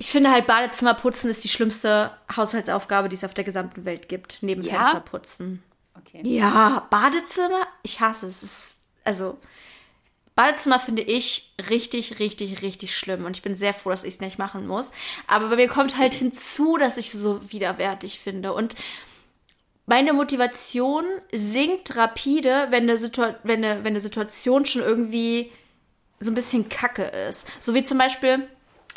ich finde halt, Badezimmer putzen ist die schlimmste Haushaltsaufgabe, die es auf der gesamten Welt gibt, neben ja? Fensterputzen. Okay. Ja, Badezimmer, ich hasse es. es ist, also, Badezimmer finde ich richtig, richtig, richtig schlimm. Und ich bin sehr froh, dass ich es nicht machen muss. Aber bei mir kommt halt hinzu, dass ich es so widerwärtig finde. Und meine Motivation sinkt rapide, wenn eine, Situa wenn eine, wenn eine Situation schon irgendwie so ein bisschen kacke ist. So wie zum Beispiel,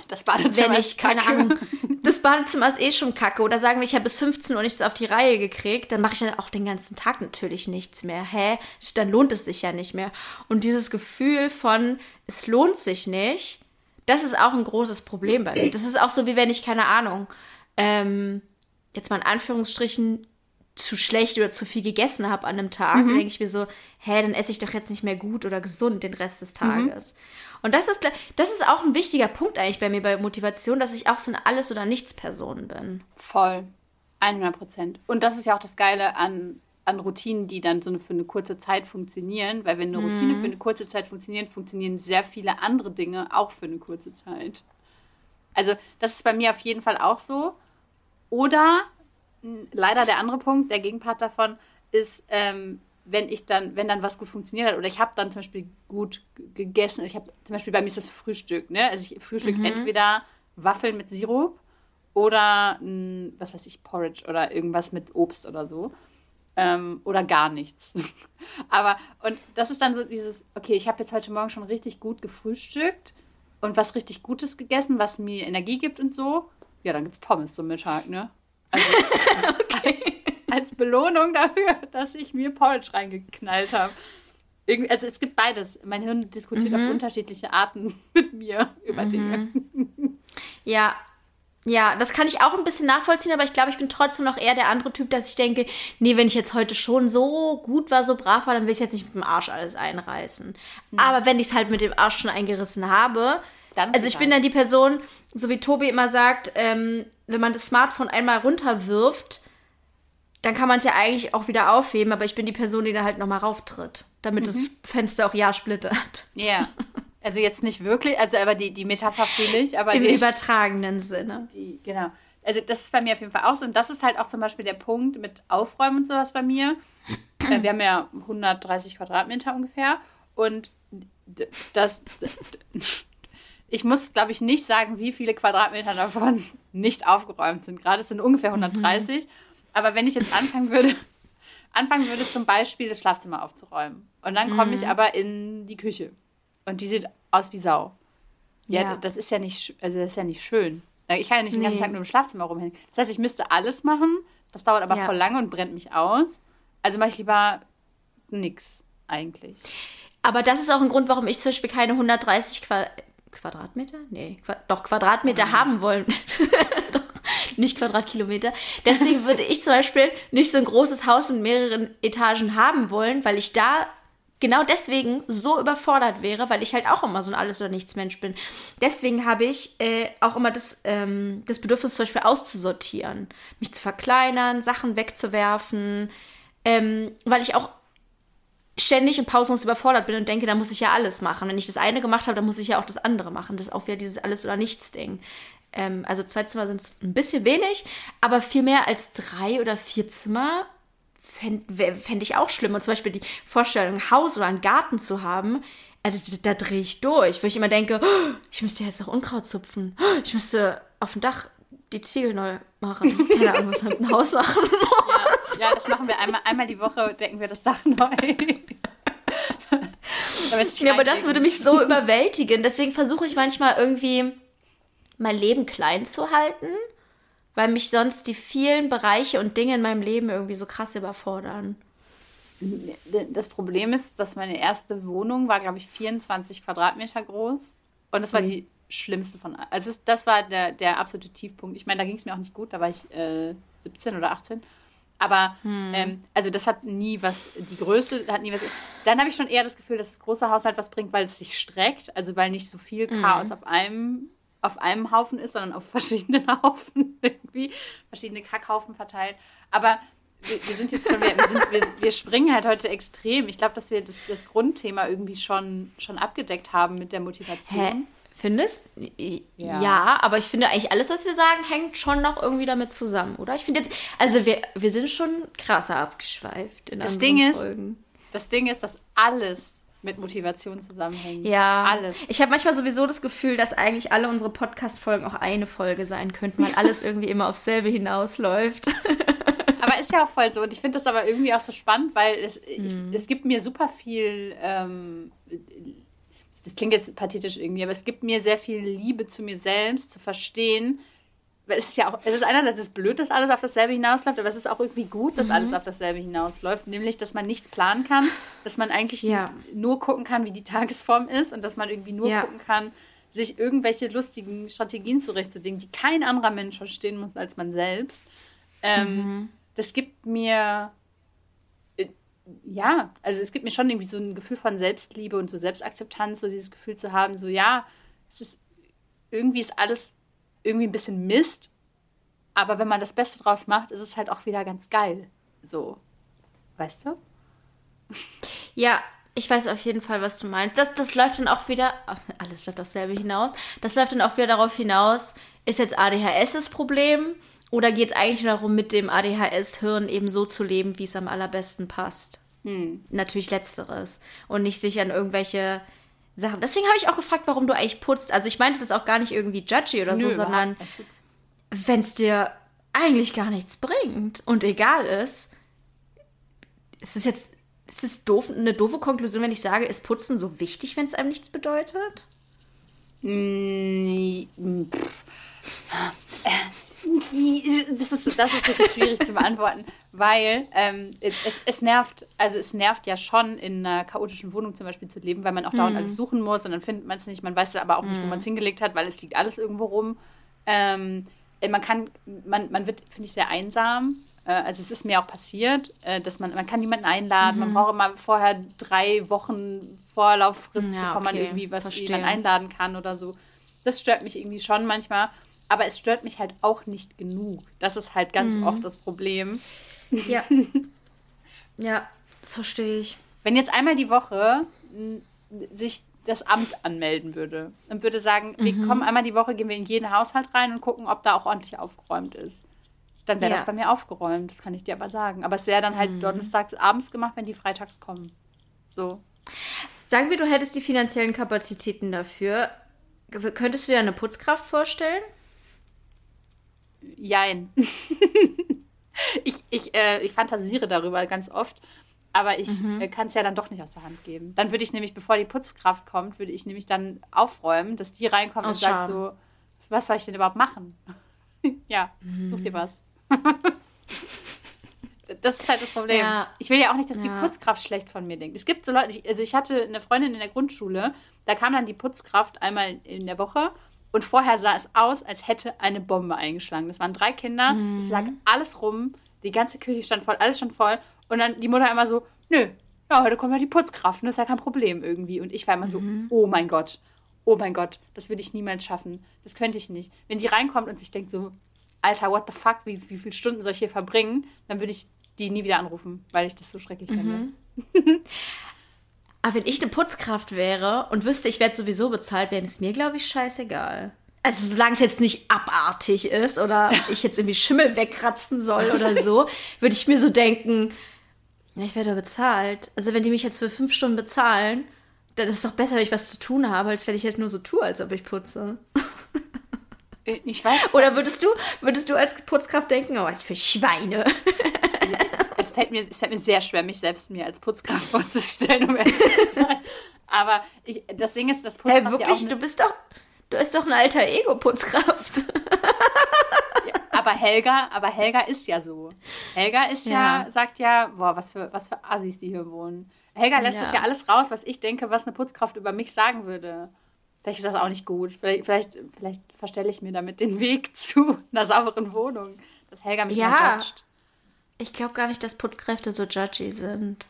das Badezimmer wenn ich, keine Ahnung, das Badezimmer ist eh schon kacke. Oder sagen wir, ich habe bis 15 Uhr nichts auf die Reihe gekriegt, dann mache ich dann auch den ganzen Tag natürlich nichts mehr. Hä? Dann lohnt es sich ja nicht mehr. Und dieses Gefühl von, es lohnt sich nicht, das ist auch ein großes Problem bei mir. Das ist auch so, wie wenn ich, keine Ahnung, ähm, jetzt mal in Anführungsstrichen zu schlecht oder zu viel gegessen habe an einem Tag, mhm. denke ich mir so, hä, dann esse ich doch jetzt nicht mehr gut oder gesund den Rest des mhm. Tages. Mhm. Und das ist, das ist auch ein wichtiger Punkt eigentlich bei mir bei Motivation, dass ich auch so eine Alles- oder Nichts-Person bin. Voll. 100 Prozent. Und das ist ja auch das Geile an, an Routinen, die dann so eine, für eine kurze Zeit funktionieren, weil wenn eine Routine mhm. für eine kurze Zeit funktioniert, funktionieren sehr viele andere Dinge auch für eine kurze Zeit. Also das ist bei mir auf jeden Fall auch so. Oder leider der andere Punkt, der Gegenpart davon, ist, ähm, wenn ich dann, wenn dann was gut funktioniert hat oder ich habe dann zum Beispiel gut gegessen. Ich habe zum Beispiel bei mir ist das Frühstück, ne? Also ich frühstück mhm. entweder Waffeln mit Sirup oder ein, was weiß ich, Porridge oder irgendwas mit Obst oder so. Ähm, oder gar nichts. <laughs> Aber, und das ist dann so dieses, okay, ich habe jetzt heute Morgen schon richtig gut gefrühstückt und was richtig Gutes gegessen, was mir Energie gibt und so. Ja, dann gibt es Pommes zum Mittag, ne? Also, <laughs> okay. als, als, Belohnung dafür, dass ich mir Porridge reingeknallt habe. also es gibt beides. Mein Hirn diskutiert mhm. auf unterschiedliche Arten <laughs> mit mir über mhm. Dinge. Ja, ja, das kann ich auch ein bisschen nachvollziehen, aber ich glaube, ich bin trotzdem noch eher der andere Typ, dass ich denke, nee, wenn ich jetzt heute schon so gut war, so brav war, dann will ich jetzt nicht mit dem Arsch alles einreißen. Mhm. Aber wenn ich es halt mit dem Arsch schon eingerissen habe, also ich bin dann die Person, so wie Tobi immer sagt, ähm, wenn man das Smartphone einmal runterwirft, dann kann man es ja eigentlich auch wieder aufheben, aber ich bin die Person, die da halt nochmal rauftritt, damit mhm. das Fenster auch ja splittert. Ja. Also jetzt nicht wirklich, also aber die, die Metapher fühle ich, aber. Im die, übertragenen Sinne. Die, genau. Also das ist bei mir auf jeden Fall auch so. Und das ist halt auch zum Beispiel der Punkt mit Aufräumen und sowas bei mir. Äh, wir haben ja 130 Quadratmeter ungefähr. Und das, ich muss, glaube ich, nicht sagen, wie viele Quadratmeter davon <laughs> nicht aufgeräumt sind. Gerade es sind ungefähr 130. Mhm. Aber wenn ich jetzt anfangen würde, <laughs> anfangen würde, zum Beispiel das Schlafzimmer aufzuräumen. Und dann komme mhm. ich aber in die Küche. Und die sieht aus wie Sau. Ja, ja, das ist ja nicht, also das ist ja nicht schön. Ich kann ja nicht den ganzen Tag nur im Schlafzimmer rumhängen. Das heißt, ich müsste alles machen. Das dauert aber ja. voll lange und brennt mich aus. Also mache ich lieber nix eigentlich. Aber das ist auch ein Grund, warum ich zum Beispiel keine 130 Quadratmeter? Nee, Qu doch Quadratmeter haben wollen. <laughs> doch, nicht Quadratkilometer. Deswegen würde ich zum Beispiel nicht so ein großes Haus mit mehreren Etagen haben wollen, weil ich da genau deswegen so überfordert wäre, weil ich halt auch immer so ein Alles- oder Nichts-Mensch bin. Deswegen habe ich äh, auch immer das, ähm, das Bedürfnis, zum Beispiel auszusortieren, mich zu verkleinern, Sachen wegzuwerfen, ähm, weil ich auch ständig und pausenlos überfordert bin und denke, da muss ich ja alles machen. Wenn ich das eine gemacht habe, dann muss ich ja auch das andere machen. Das ist auch wieder dieses Alles- oder Nichts-Ding. Ähm, also zwei Zimmer sind ein bisschen wenig, aber viel mehr als drei oder vier Zimmer fände fänd ich auch schlimm. Und zum Beispiel die Vorstellung, ein Haus oder einen Garten zu haben, also da, da drehe ich durch, wo ich immer denke, oh, ich müsste jetzt noch Unkraut zupfen, oh, ich müsste auf dem Dach die Ziegel neu machen. Keine Ahnung, was halt ein Haus machen muss. Ja, ja, das machen wir einmal, einmal die Woche, decken wir das Dach neu. <laughs> ja, aber das würde mich so <laughs> überwältigen. Deswegen versuche ich manchmal irgendwie mein Leben klein zu halten, weil mich sonst die vielen Bereiche und Dinge in meinem Leben irgendwie so krass überfordern. Das Problem ist, dass meine erste Wohnung war, glaube ich, 24 Quadratmeter groß. Und das war mhm. die schlimmste von. Also das war der, der absolute Tiefpunkt. Ich meine, da ging es mir auch nicht gut, da war ich äh, 17 oder 18. Aber hm. ähm, also das hat nie was, die Größe hat nie was. Dann habe ich schon eher das Gefühl, dass das große Haushalt was bringt, weil es sich streckt, also weil nicht so viel hm. Chaos auf einem auf einem Haufen ist, sondern auf <laughs> verschiedenen Haufen irgendwie, verschiedene Kackhaufen verteilt. Aber wir, wir sind jetzt schon, wir, sind, wir, wir, springen halt heute extrem. Ich glaube, dass wir das, das Grundthema irgendwie schon, schon abgedeckt haben mit der Motivation. Hä? Findest? Ja. ja. aber ich finde eigentlich alles, was wir sagen, hängt schon noch irgendwie damit zusammen, oder? Ich finde jetzt, also wir, wir sind schon krasser abgeschweift in das Ding ist, Folgen. Das Ding ist, dass alles mit Motivation zusammenhängt. Ja. Alles. Ich habe manchmal sowieso das Gefühl, dass eigentlich alle unsere Podcast-Folgen auch eine Folge sein könnten, weil alles <laughs> irgendwie immer aufs selbe hinausläuft. <laughs> aber ist ja auch voll so. Und ich finde das aber irgendwie auch so spannend, weil es, hm. ich, es gibt mir super viel ähm, das klingt jetzt pathetisch irgendwie, aber es gibt mir sehr viel Liebe zu mir selbst, zu verstehen, es ist ja auch, es ist einerseits ist blöd, dass alles auf dasselbe hinausläuft, aber es ist auch irgendwie gut, dass mhm. alles auf dasselbe hinausläuft, nämlich, dass man nichts planen kann, dass man eigentlich ja. nur gucken kann, wie die Tagesform ist und dass man irgendwie nur ja. gucken kann, sich irgendwelche lustigen Strategien zurechtzulegen, die kein anderer Mensch verstehen muss als man selbst. Ähm, mhm. Das gibt mir ja, also es gibt mir schon irgendwie so ein Gefühl von Selbstliebe und so Selbstakzeptanz, so dieses Gefühl zu haben, so ja, es ist irgendwie ist alles irgendwie ein bisschen Mist, aber wenn man das Beste draus macht, ist es halt auch wieder ganz geil. So, weißt du? Ja, ich weiß auf jeden Fall, was du meinst. Das, das läuft dann auch wieder, alles läuft dasselbe hinaus, das läuft dann auch wieder darauf hinaus, ist jetzt ADHS das Problem oder geht es eigentlich darum, mit dem ADHS-Hirn eben so zu leben, wie es am allerbesten passt? Hm. Natürlich letzteres und nicht sich an irgendwelche Sachen. Deswegen habe ich auch gefragt, warum du eigentlich putzt. Also ich meinte das auch gar nicht irgendwie judgy oder so, Nö, sondern wenn es dir eigentlich gar nichts bringt und egal ist, ist es jetzt ist es doof, eine doofe Konklusion, wenn ich sage, ist Putzen so wichtig, wenn es einem nichts bedeutet? Mm, das ist, das ist richtig schwierig zu beantworten, weil ähm, es, es nervt, also es nervt ja schon, in einer chaotischen Wohnung zum Beispiel zu leben, weil man auch dauernd mm. alles suchen muss und dann findet man es nicht, man weiß aber auch nicht, wo man es mhm. hingelegt hat, weil es liegt alles irgendwo rum. Ähm, man kann, man, man wird, finde ich, sehr einsam. Äh, also es ist mir auch passiert, äh, dass man, man kann niemanden einladen, mhm. man braucht immer vorher drei Wochen Vorlauffrist, ja, bevor okay. man irgendwie was jemanden einladen kann oder so. Das stört mich irgendwie schon manchmal. Aber es stört mich halt auch nicht genug. Das ist halt ganz mhm. oft das Problem. Ja. <laughs> ja, das verstehe ich. Wenn jetzt einmal die Woche sich das Amt anmelden würde und würde sagen, mhm. wir kommen einmal die Woche, gehen wir in jeden Haushalt rein und gucken, ob da auch ordentlich aufgeräumt ist. Dann wäre ja. das bei mir aufgeräumt, das kann ich dir aber sagen. Aber es wäre dann halt mhm. donnerstags abends gemacht, wenn die freitags kommen. So. Sagen wir, du hättest die finanziellen Kapazitäten dafür. Könntest du dir eine Putzkraft vorstellen? Jein. <laughs> ich, ich, äh, ich fantasiere darüber ganz oft, aber ich mhm. äh, kann es ja dann doch nicht aus der Hand geben. Dann würde ich nämlich, bevor die Putzkraft kommt, würde ich nämlich dann aufräumen, dass die reinkommt aus und sagt so, was soll ich denn überhaupt machen? <laughs> ja, mhm. such dir mhm. was. <laughs> das ist halt das Problem. Ja. Ich will ja auch nicht, dass ja. die Putzkraft schlecht von mir denkt. Es gibt so Leute, also ich hatte eine Freundin in der Grundschule, da kam dann die Putzkraft einmal in der Woche und vorher sah es aus, als hätte eine Bombe eingeschlagen. Das waren drei Kinder, mhm. es lag alles rum, die ganze Küche stand voll, alles stand voll. Und dann die Mutter immer so, nö, ja, heute kommt ja die Putzkraft, das ist ja kein Problem irgendwie. Und ich war immer so, mhm. oh mein Gott, oh mein Gott, das würde ich niemals schaffen. Das könnte ich nicht. Wenn die reinkommt und sich denkt so, Alter, what the fuck, wie, wie viele Stunden soll ich hier verbringen, dann würde ich die nie wieder anrufen, weil ich das so schrecklich mhm. finde. <laughs> Aber wenn ich eine Putzkraft wäre und wüsste, ich werde sowieso bezahlt, wäre es mir, glaube ich, scheißegal. Also solange es jetzt nicht abartig ist oder <laughs> ich jetzt irgendwie Schimmel wegkratzen soll oder so, <laughs> würde ich mir so denken, ja, ich werde bezahlt. Also wenn die mich jetzt für fünf Stunden bezahlen, dann ist es doch besser, wenn ich was zu tun habe, als wenn ich jetzt nur so tue, als ob ich putze. Ich weiß. Oder würdest du, würdest du als Putzkraft denken, oh, was für Schweine? <laughs> es, fällt mir, es fällt mir sehr schwer, mich selbst mir als Putzkraft <laughs> vorzustellen, um Aber ich, das Ding ist, das Putzkraft. Hey, wirklich? Ja du bist doch. Du bist doch ein alter Ego-Putzkraft. ja, aber Helga, aber Helga ist ja so. Helga ist ja, ja sagt ja, boah, was für, was für Assis, die hier wohnen. Helga lässt das ja alles raus, was ich denke, was eine Putzkraft über mich sagen würde. Vielleicht ist das auch nicht gut. Vielleicht, vielleicht, vielleicht verstelle ich mir damit den Weg <laughs> zu einer sauberen Wohnung, dass Helga mich ja. judgt. Ich glaube gar nicht, dass Putzkräfte so judgy sind.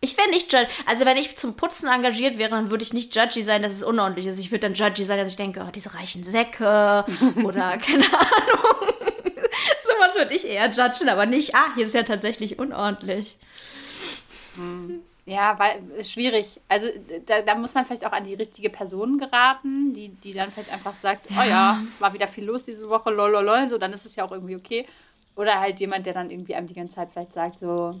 Ich wäre nicht judgy. Also, wenn ich zum Putzen engagiert wäre, dann würde ich nicht judgy sein, dass es unordentlich ist. Ich würde dann judgy sein, dass ich denke, oh, diese reichen Säcke <laughs> oder keine Ahnung. <laughs> Sowas würde ich eher judgen, aber nicht, ah, hier ist ja tatsächlich unordentlich. Hm. Ja, weil ist schwierig. Also da, da, muss man vielleicht auch an die richtige Person geraten, die, die dann vielleicht einfach sagt, ja. oh ja, <laughs> war wieder viel los diese Woche, lololol, so, dann ist es ja auch irgendwie okay. Oder halt jemand, der dann irgendwie einem die ganze Zeit vielleicht sagt, so,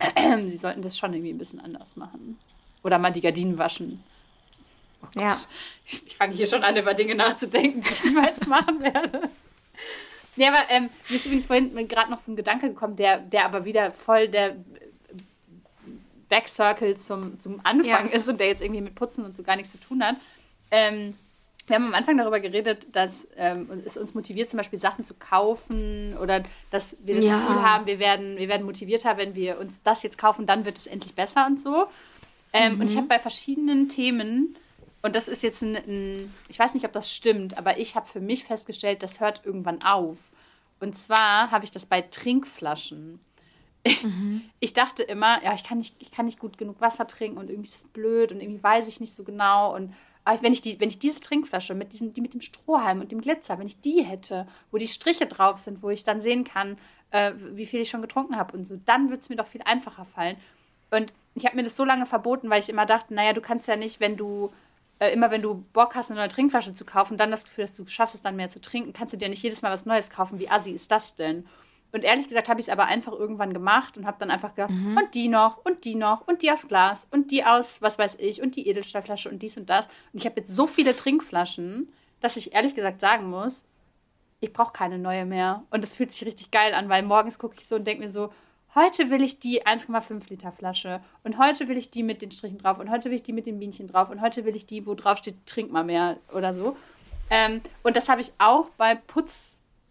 <clears throat> sie sollten das schon irgendwie ein bisschen anders machen. Oder mal die Gardinen waschen. Oh ja. Ich, ich fange hier schon an, über Dinge nachzudenken, die ich niemals <laughs> machen werde. Ja, aber ähm, mir ist übrigens vorhin gerade noch so ein Gedanke gekommen, der, der aber wieder voll der Backcircle zum, zum Anfang ja. ist und der jetzt irgendwie mit Putzen und so gar nichts zu tun hat. Ähm, wir haben am Anfang darüber geredet, dass ähm, es uns motiviert, zum Beispiel Sachen zu kaufen oder dass wir das ja. Gefühl haben, wir werden, wir werden motivierter, wenn wir uns das jetzt kaufen, dann wird es endlich besser und so. Ähm, mhm. Und ich mhm. habe bei verschiedenen Themen, und das ist jetzt ein, ein, ich weiß nicht, ob das stimmt, aber ich habe für mich festgestellt, das hört irgendwann auf. Und zwar habe ich das bei Trinkflaschen. Mhm. <laughs> Ich dachte immer, ja, ich kann, nicht, ich kann nicht gut genug Wasser trinken und irgendwie ist das blöd und irgendwie weiß ich nicht so genau. Und wenn ich, die, wenn ich diese Trinkflasche mit, diesem, die mit dem Strohhalm und dem Glitzer, wenn ich die hätte, wo die Striche drauf sind, wo ich dann sehen kann, äh, wie viel ich schon getrunken habe und so, dann würde es mir doch viel einfacher fallen. Und ich habe mir das so lange verboten, weil ich immer dachte, naja, du kannst ja nicht, wenn du, äh, immer wenn du Bock hast, eine neue Trinkflasche zu kaufen, dann das Gefühl, dass du schaffst es dann mehr zu trinken, kannst du dir nicht jedes Mal was Neues kaufen. Wie assi ist das denn? Und ehrlich gesagt habe ich es aber einfach irgendwann gemacht und habe dann einfach gedacht, mhm. und die noch, und die noch, und die aus Glas, und die aus, was weiß ich, und die Edelstahlflasche und dies und das. Und ich habe jetzt so viele Trinkflaschen, dass ich ehrlich gesagt sagen muss, ich brauche keine neue mehr. Und das fühlt sich richtig geil an, weil morgens gucke ich so und denke mir so, heute will ich die 1,5 Liter Flasche und heute will ich die mit den Strichen drauf und heute will ich die mit den Bienchen drauf und heute will ich die, wo drauf steht, trink mal mehr oder so. Ähm, und das habe ich auch bei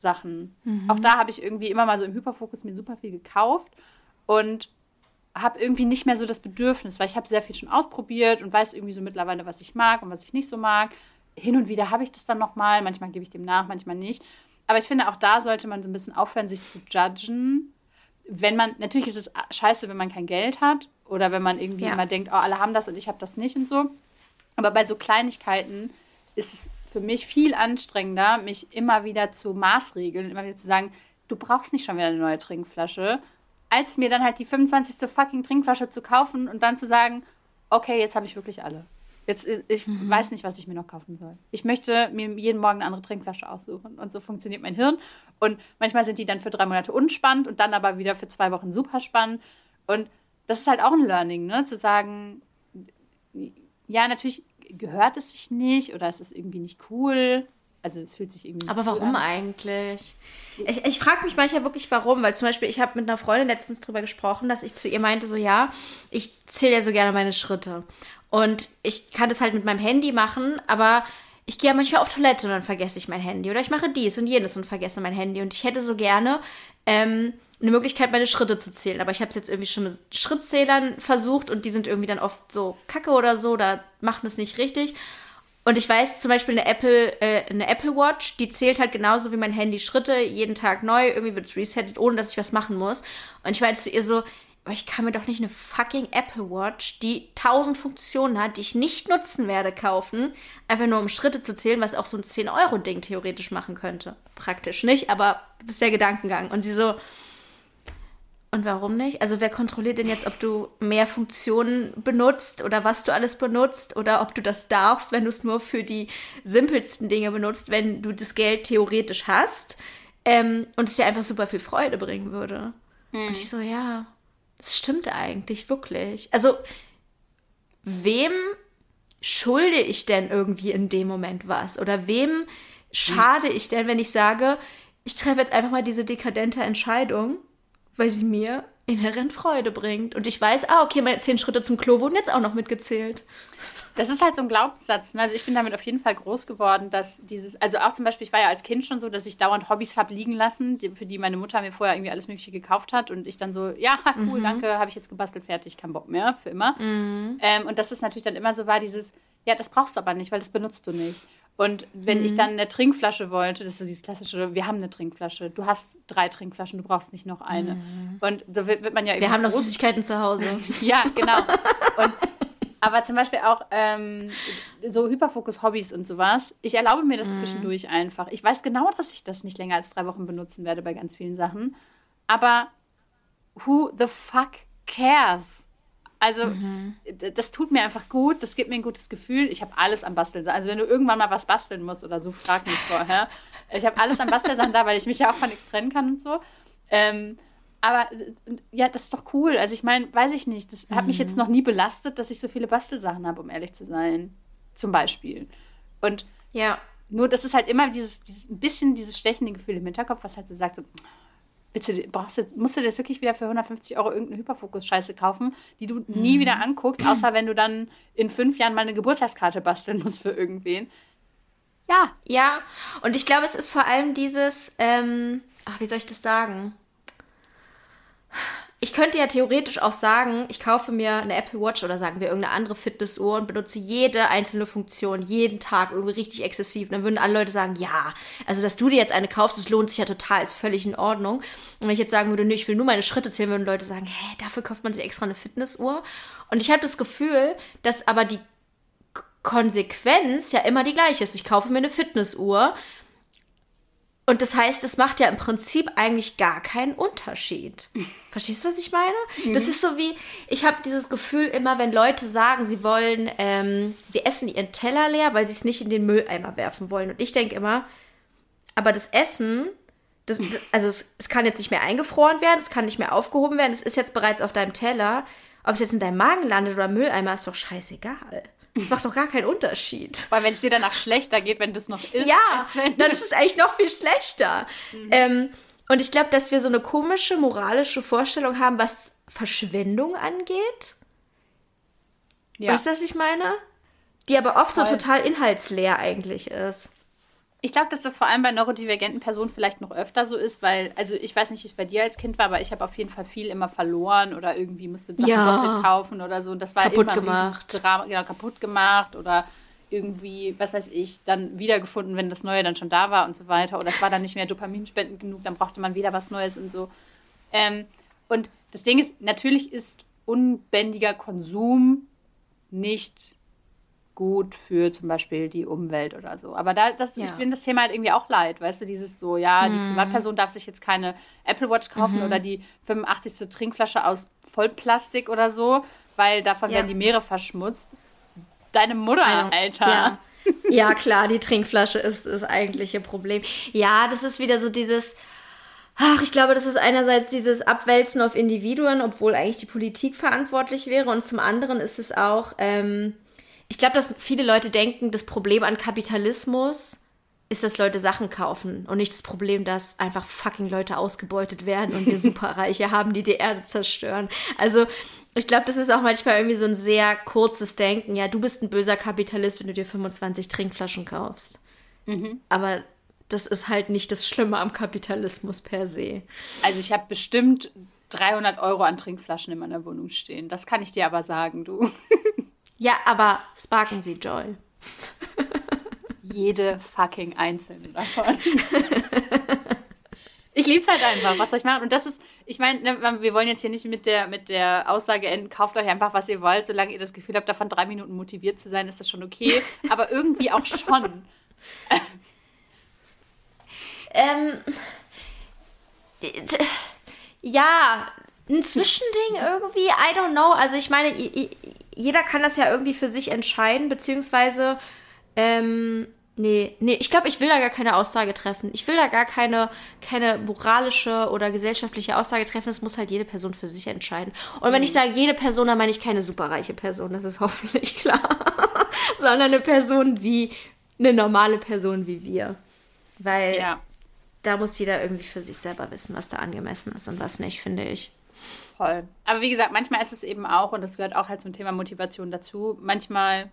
Putzsachen. Mhm. Auch da habe ich irgendwie immer mal so im Hyperfokus mir super viel gekauft und habe irgendwie nicht mehr so das Bedürfnis, weil ich habe sehr viel schon ausprobiert und weiß irgendwie so mittlerweile, was ich mag und was ich nicht so mag. Hin und wieder habe ich das dann noch mal, manchmal gebe ich dem nach, manchmal nicht. Aber ich finde, auch da sollte man so ein bisschen aufhören, sich zu judgen wenn man, natürlich ist es scheiße, wenn man kein Geld hat oder wenn man irgendwie ja. immer denkt, oh, alle haben das und ich habe das nicht und so. Aber bei so Kleinigkeiten ist es für mich viel anstrengender, mich immer wieder zu maßregeln, immer wieder zu sagen, du brauchst nicht schon wieder eine neue Trinkflasche, als mir dann halt die 25. fucking Trinkflasche zu kaufen und dann zu sagen, okay, jetzt habe ich wirklich alle. Jetzt, ich mhm. weiß nicht, was ich mir noch kaufen soll. Ich möchte mir jeden Morgen eine andere Trinkflasche aussuchen. Und so funktioniert mein Hirn. Und manchmal sind die dann für drei Monate unspannend und dann aber wieder für zwei Wochen super spannend. Und das ist halt auch ein Learning, ne? Zu sagen, ja, natürlich gehört es sich nicht oder es ist irgendwie nicht cool. Also es fühlt sich irgendwie. Aber warum cool eigentlich? Ich, ich frage mich manchmal wirklich, warum. Weil zum Beispiel, ich habe mit einer Freundin letztens drüber gesprochen, dass ich zu ihr meinte, so ja, ich zähle ja so gerne meine Schritte. Und ich kann das halt mit meinem Handy machen, aber ich gehe ja manchmal auf Toilette und dann vergesse ich mein Handy. Oder ich mache dies und jenes und vergesse mein Handy. Und ich hätte so gerne ähm, eine Möglichkeit, meine Schritte zu zählen. Aber ich habe es jetzt irgendwie schon mit Schrittzählern versucht und die sind irgendwie dann oft so kacke oder so, da machen es nicht richtig. Und ich weiß zum Beispiel eine Apple, äh, eine Apple Watch, die zählt halt genauso wie mein Handy Schritte, jeden Tag neu, irgendwie wird es resettet, ohne dass ich was machen muss. Und ich meinte zu ihr so, aber ich kann mir doch nicht eine fucking Apple Watch, die tausend Funktionen hat, die ich nicht nutzen werde, kaufen, einfach nur um Schritte zu zählen, was auch so ein 10-Euro-Ding theoretisch machen könnte. Praktisch nicht, aber das ist der Gedankengang. Und sie so, und warum nicht? Also wer kontrolliert denn jetzt, ob du mehr Funktionen benutzt oder was du alles benutzt oder ob du das darfst, wenn du es nur für die simpelsten Dinge benutzt, wenn du das Geld theoretisch hast ähm, und es dir einfach super viel Freude bringen würde? Hm. Und ich so, ja, das stimmt eigentlich wirklich. Also, wem schulde ich denn irgendwie in dem Moment was? Oder wem schade ich denn, wenn ich sage, ich treffe jetzt einfach mal diese dekadente Entscheidung, weil sie mir inhärent Freude bringt. Und ich weiß, ah, okay, meine zehn Schritte zum Klo wurden jetzt auch noch mitgezählt. Das ist halt so ein Glaubenssatz. Ne? Also ich bin damit auf jeden Fall groß geworden, dass dieses, also auch zum Beispiel, ich war ja als Kind schon so, dass ich dauernd Hobbys habe liegen lassen, die, für die meine Mutter mir vorher irgendwie alles Mögliche gekauft hat und ich dann so, ja, cool, mhm. danke, habe ich jetzt gebastelt, fertig, kein Bock mehr, für immer. Mhm. Ähm, und dass es natürlich dann immer so war, dieses, ja, das brauchst du aber nicht, weil das benutzt du nicht. Und wenn mhm. ich dann eine Trinkflasche wollte, das ist so dieses klassische, wir haben eine Trinkflasche, du hast drei Trinkflaschen, du brauchst nicht noch eine. Mhm. Und da wird, wird, man ja Wir haben noch Süßigkeiten zu Hause. <laughs> ja, genau. Und aber zum Beispiel auch ähm, so Hyperfokus-Hobbys und sowas. Ich erlaube mir das mhm. zwischendurch einfach. Ich weiß genau, dass ich das nicht länger als drei Wochen benutzen werde bei ganz vielen Sachen. Aber who the fuck cares? Also, mhm. das tut mir einfach gut, das gibt mir ein gutes Gefühl. Ich habe alles am Basteln. Also, wenn du irgendwann mal was basteln musst oder so, frag mich vorher. Ich habe alles am Bastelsachen da, weil ich mich ja auch von nichts trennen kann und so. Ähm, aber ja, das ist doch cool. Also ich meine, weiß ich nicht. Das mhm. hat mich jetzt mhm. noch nie belastet, dass ich so viele Bastelsachen habe, um ehrlich zu sein. Zum Beispiel. Und ja. nur das ist halt immer dieses, dieses ein bisschen dieses stechende Gefühl im Hinterkopf, was halt so sagt, so, bitte, brauchst du, musst du das wirklich wieder für 150 Euro irgendeine Hyperfokus-Scheiße kaufen, die du mhm. nie wieder anguckst, außer wenn du dann in fünf Jahren mal eine Geburtstagskarte basteln musst für irgendwen. Ja. Ja, und ich glaube, es ist vor allem dieses, ähm, ach, wie soll ich das sagen? Ich könnte ja theoretisch auch sagen, ich kaufe mir eine Apple Watch oder sagen wir irgendeine andere Fitnessuhr und benutze jede einzelne Funktion jeden Tag irgendwie richtig exzessiv. Und dann würden alle Leute sagen, ja, also dass du dir jetzt eine kaufst, das lohnt sich ja total, ist völlig in Ordnung. Und wenn ich jetzt sagen würde, nee, ich will nur meine Schritte zählen, würden Leute sagen, hä, dafür kauft man sich extra eine Fitnessuhr. Und ich habe das Gefühl, dass aber die Konsequenz ja immer die gleiche ist. Ich kaufe mir eine Fitnessuhr. Und das heißt, es macht ja im Prinzip eigentlich gar keinen Unterschied. <laughs> Verstehst du, was ich meine? Mhm. Das ist so wie, ich habe dieses Gefühl immer, wenn Leute sagen, sie wollen, ähm, sie essen ihren Teller leer, weil sie es nicht in den Mülleimer werfen wollen. Und ich denke immer, aber das Essen, das, also es, es kann jetzt nicht mehr eingefroren werden, es kann nicht mehr aufgehoben werden, es ist jetzt bereits auf deinem Teller. Ob es jetzt in deinem Magen landet oder im Mülleimer, ist doch scheißegal. Das macht doch gar keinen Unterschied. Weil wenn es dir danach schlechter geht, wenn du es noch isst. Ja, dann ist es eigentlich noch viel schlechter. Mhm. Ähm, und ich glaube, dass wir so eine komische moralische Vorstellung haben, was Verschwendung angeht. Ja. Weißt du, was ich meine? Die aber oft Voll. so total inhaltsleer eigentlich ist. Ich glaube, dass das vor allem bei neurodivergenten Personen vielleicht noch öfter so ist, weil, also ich weiß nicht, wie es bei dir als Kind war, aber ich habe auf jeden Fall viel immer verloren oder irgendwie musste Sachen ja. doppelt kaufen oder so. Und das war kaputt immer gemacht. Drama, genau, kaputt gemacht oder irgendwie, was weiß ich, dann wiedergefunden, wenn das Neue dann schon da war und so weiter. Oder es war dann nicht mehr Dopaminspenden genug, dann brauchte man wieder was Neues und so. Ähm, und das Ding ist, natürlich ist unbändiger Konsum nicht gut für zum Beispiel die Umwelt oder so. Aber da, das, ja. ich bin das Thema halt irgendwie auch leid, weißt du, dieses so, ja, die mhm. Privatperson darf sich jetzt keine Apple Watch kaufen mhm. oder die 85. Trinkflasche aus Vollplastik oder so, weil davon ja. werden die Meere verschmutzt. Deine Mutter, ja. Alter. Ja. ja, klar, die Trinkflasche ist das eigentliche Problem. Ja, das ist wieder so dieses, Ach, ich glaube, das ist einerseits dieses Abwälzen auf Individuen, obwohl eigentlich die Politik verantwortlich wäre. Und zum anderen ist es auch, ähm, ich glaube, dass viele Leute denken, das Problem an Kapitalismus ist, dass Leute Sachen kaufen und nicht das Problem, dass einfach fucking Leute ausgebeutet werden und wir <laughs> Superreiche haben, die die Erde zerstören. Also ich glaube, das ist auch manchmal irgendwie so ein sehr kurzes Denken. Ja, du bist ein böser Kapitalist, wenn du dir 25 Trinkflaschen kaufst. Mhm. Aber das ist halt nicht das Schlimme am Kapitalismus per se. Also ich habe bestimmt 300 Euro an Trinkflaschen in meiner Wohnung stehen. Das kann ich dir aber sagen, du. <laughs> Ja, aber sparken Sie Joy. Jede fucking einzelne davon. ich liebe es halt einfach, was soll ich machen? Und das ist, ich meine, ne, wir wollen jetzt hier nicht mit der, mit der Aussage enden, kauft euch einfach, was ihr wollt, solange ihr das Gefühl habt, davon drei Minuten motiviert zu sein, ist das schon okay. Aber irgendwie auch schon. ähm, ja, ein Zwischending irgendwie, I don't know. Also ich meine, jeder kann das ja irgendwie für sich entscheiden, beziehungsweise, ähm, nee, nee, ich glaube, ich will da gar keine Aussage treffen. Ich will da gar keine, keine moralische oder gesellschaftliche Aussage treffen. Das muss halt jede Person für sich entscheiden. Und wenn ich mhm. sage jede Person, dann meine ich keine superreiche Person, das ist hoffentlich <laughs> klar. <laughs> Sondern eine Person wie, eine normale Person wie wir. Weil ja. da muss jeder irgendwie für sich selber wissen, was da angemessen ist und was nicht, finde ich. Voll. Aber wie gesagt, manchmal ist es eben auch, und das gehört auch halt zum Thema Motivation dazu, manchmal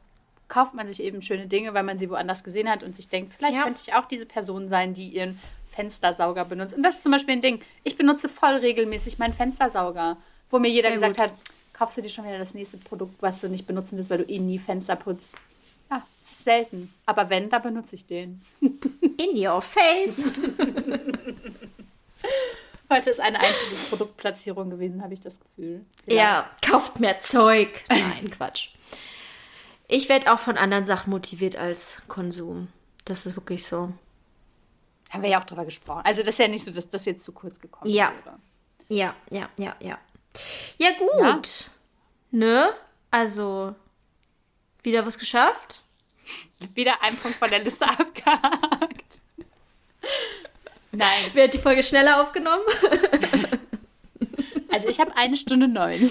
kauft man sich eben schöne Dinge, weil man sie woanders gesehen hat und sich denkt, vielleicht ja. könnte ich auch diese Person sein, die ihren Fenstersauger benutzt. Und das ist zum Beispiel ein Ding. Ich benutze voll regelmäßig meinen Fenstersauger, wo mir jeder Sehr gesagt gut. hat, kaufst du dir schon wieder das nächste Produkt, was du nicht benutzen willst, weil du eh nie Fenster putzt. Ja, es ist selten. Aber wenn, da benutze ich den. In your face. <laughs> Heute ist eine einzige Produktplatzierung gewesen, habe ich das Gefühl. Vielleicht. Ja, kauft mehr Zeug. <laughs> Nein, Quatsch. Ich werde auch von anderen Sachen motiviert als Konsum. Das ist wirklich so. Haben wir ja auch drüber gesprochen. Also das ist ja nicht so, dass das jetzt zu kurz gekommen ja. wäre. Ja, ja, ja, ja. Ja, gut. Ja. Ne? Also, wieder was geschafft? Wieder ein Punkt von der Liste <laughs> abgehakt. Nein. Wer hat die Folge schneller aufgenommen? also ich habe eine Stunde neun.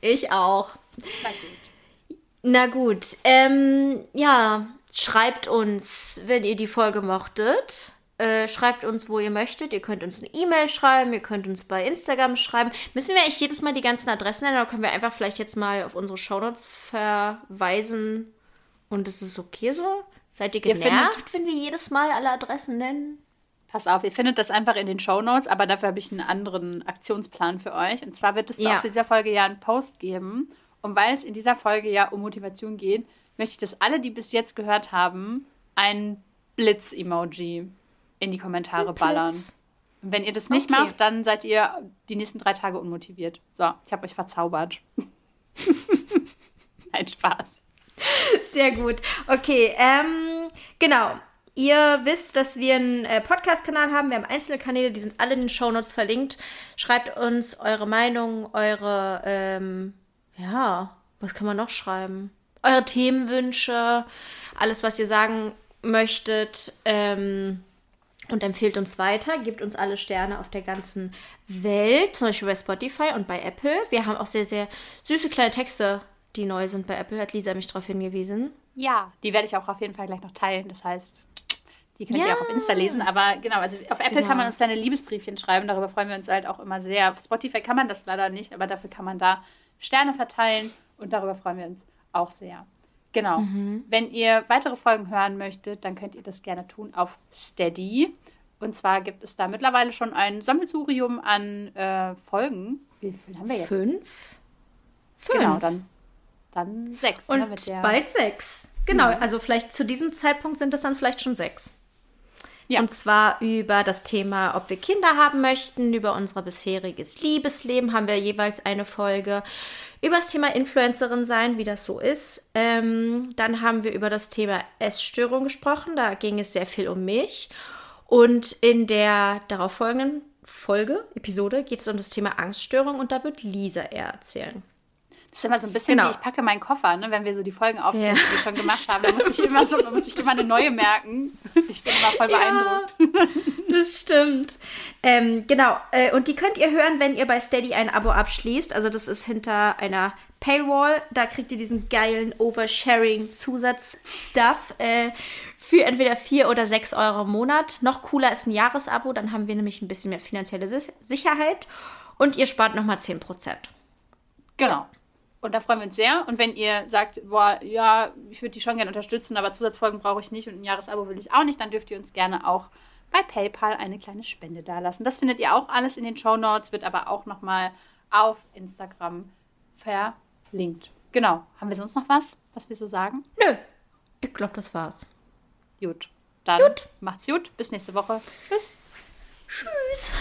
Ich auch. Na gut. Na gut. Ähm, ja, schreibt uns, wenn ihr die Folge mochtet. Äh, schreibt uns, wo ihr möchtet. Ihr könnt uns eine E-Mail schreiben, ihr könnt uns bei Instagram schreiben. Müssen wir eigentlich jedes Mal die ganzen Adressen nennen oder können wir einfach vielleicht jetzt mal auf unsere Shownotes verweisen und es ist okay so? Seid ihr Ihr genervt, findet- wenn wir jedes Mal alle Adressen nennen? Pass auf, ihr findet das einfach in den Show Notes, aber dafür habe ich einen anderen Aktionsplan für euch. Und zwar wird es Ja. auch zu dieser Folge ja einen Post geben. Und weil es in dieser Folge ja um Motivation geht, möchte ich, dass alle, die bis jetzt gehört haben, ein Blitz-Emoji in die Kommentare ballern. Und wenn ihr das nicht Okay. macht, dann seid ihr die nächsten drei Tage unmotiviert. So, ich habe euch verzaubert. <laughs> Ein Spaß. Sehr gut. Okay, ähm, genau. Ihr wisst, dass wir einen äh, Podcast-Kanal haben. Wir haben einzelne Kanäle, die sind alle in den Shownotes verlinkt. Schreibt uns eure Meinung, eure, ähm, ja, was kann man noch schreiben? Eure Themenwünsche, alles, was ihr sagen möchtet. Ähm, und empfehlt uns weiter, gebt uns alle Sterne auf der ganzen Welt, zum Beispiel bei Spotify und bei Apple. Wir haben auch sehr, sehr süße kleine Texte, die neu sind bei Apple, hat Lisa mich darauf hingewiesen. Ja, die werde ich auch auf jeden Fall gleich noch teilen. Das heißt, die könnt ihr Ja. auch auf Insta lesen. Aber genau, also auf Apple Genau. kann man uns kleine Liebesbriefchen schreiben. Darüber freuen wir uns halt auch immer sehr. Auf Spotify kann man das leider nicht, aber dafür kann man da Sterne verteilen und darüber freuen wir uns auch sehr. Genau. Wenn ihr weitere Folgen hören möchtet, dann könnt ihr das gerne tun auf Steady. Und zwar gibt es da mittlerweile schon ein Sammelsurium an äh, Folgen. Wie viel haben wir jetzt? Fünf? Fünf. Genau, dann, dann sechs. ne, Und der- bald sechs. Genau, also vielleicht zu diesem Zeitpunkt sind es dann vielleicht schon sechs. Ja. Und zwar über das Thema, ob wir Kinder haben möchten, über unser bisheriges Liebesleben haben wir jeweils eine Folge. Über das Thema Influencerin sein, wie das so ist. Ähm, dann haben wir über das Thema Essstörung gesprochen. Da ging es sehr viel um mich. Und in der darauffolgenden Folge, Episode, geht es um das Thema Angststörung und da wird Lisa eher erzählen. Das ist immer so ein bisschen Genau. wie ich packe meinen Koffer, ne? wenn wir so die Folgen aufzählen, Ja. die wir schon gemacht haben. Da <laughs> muss ich immer so, muss ich immer eine neue merken. Ich bin immer voll beeindruckt. <laughs> Das stimmt. Ähm, genau. Äh, und die könnt ihr hören, wenn ihr bei Steady ein Abo abschließt. Also das ist hinter einer Paywall. Da kriegt ihr diesen geilen Oversharing-Zusatz-Stuff äh, für entweder 4 oder 6 Euro im Monat. Noch cooler ist ein Jahresabo. Dann haben wir nämlich ein bisschen mehr finanzielle Sicherheit. Und ihr spart nochmal 10%. Genau. Und da freuen wir uns sehr. Und wenn ihr sagt, boah, ja, ich würde die schon gerne unterstützen, aber Zusatzfolgen brauche ich nicht und ein Jahresabo will ich auch nicht, dann dürft ihr uns gerne auch bei PayPal eine kleine Spende dalassen. Das findet ihr auch alles in den Show Notes, wird aber auch nochmal auf Instagram verlinkt. Genau. Haben wir sonst noch was, was wir so sagen? Nö. Ich glaube, das war's. Gut. Dann Gut. macht's gut. Bis nächste Woche. Tschüss. Tschüss.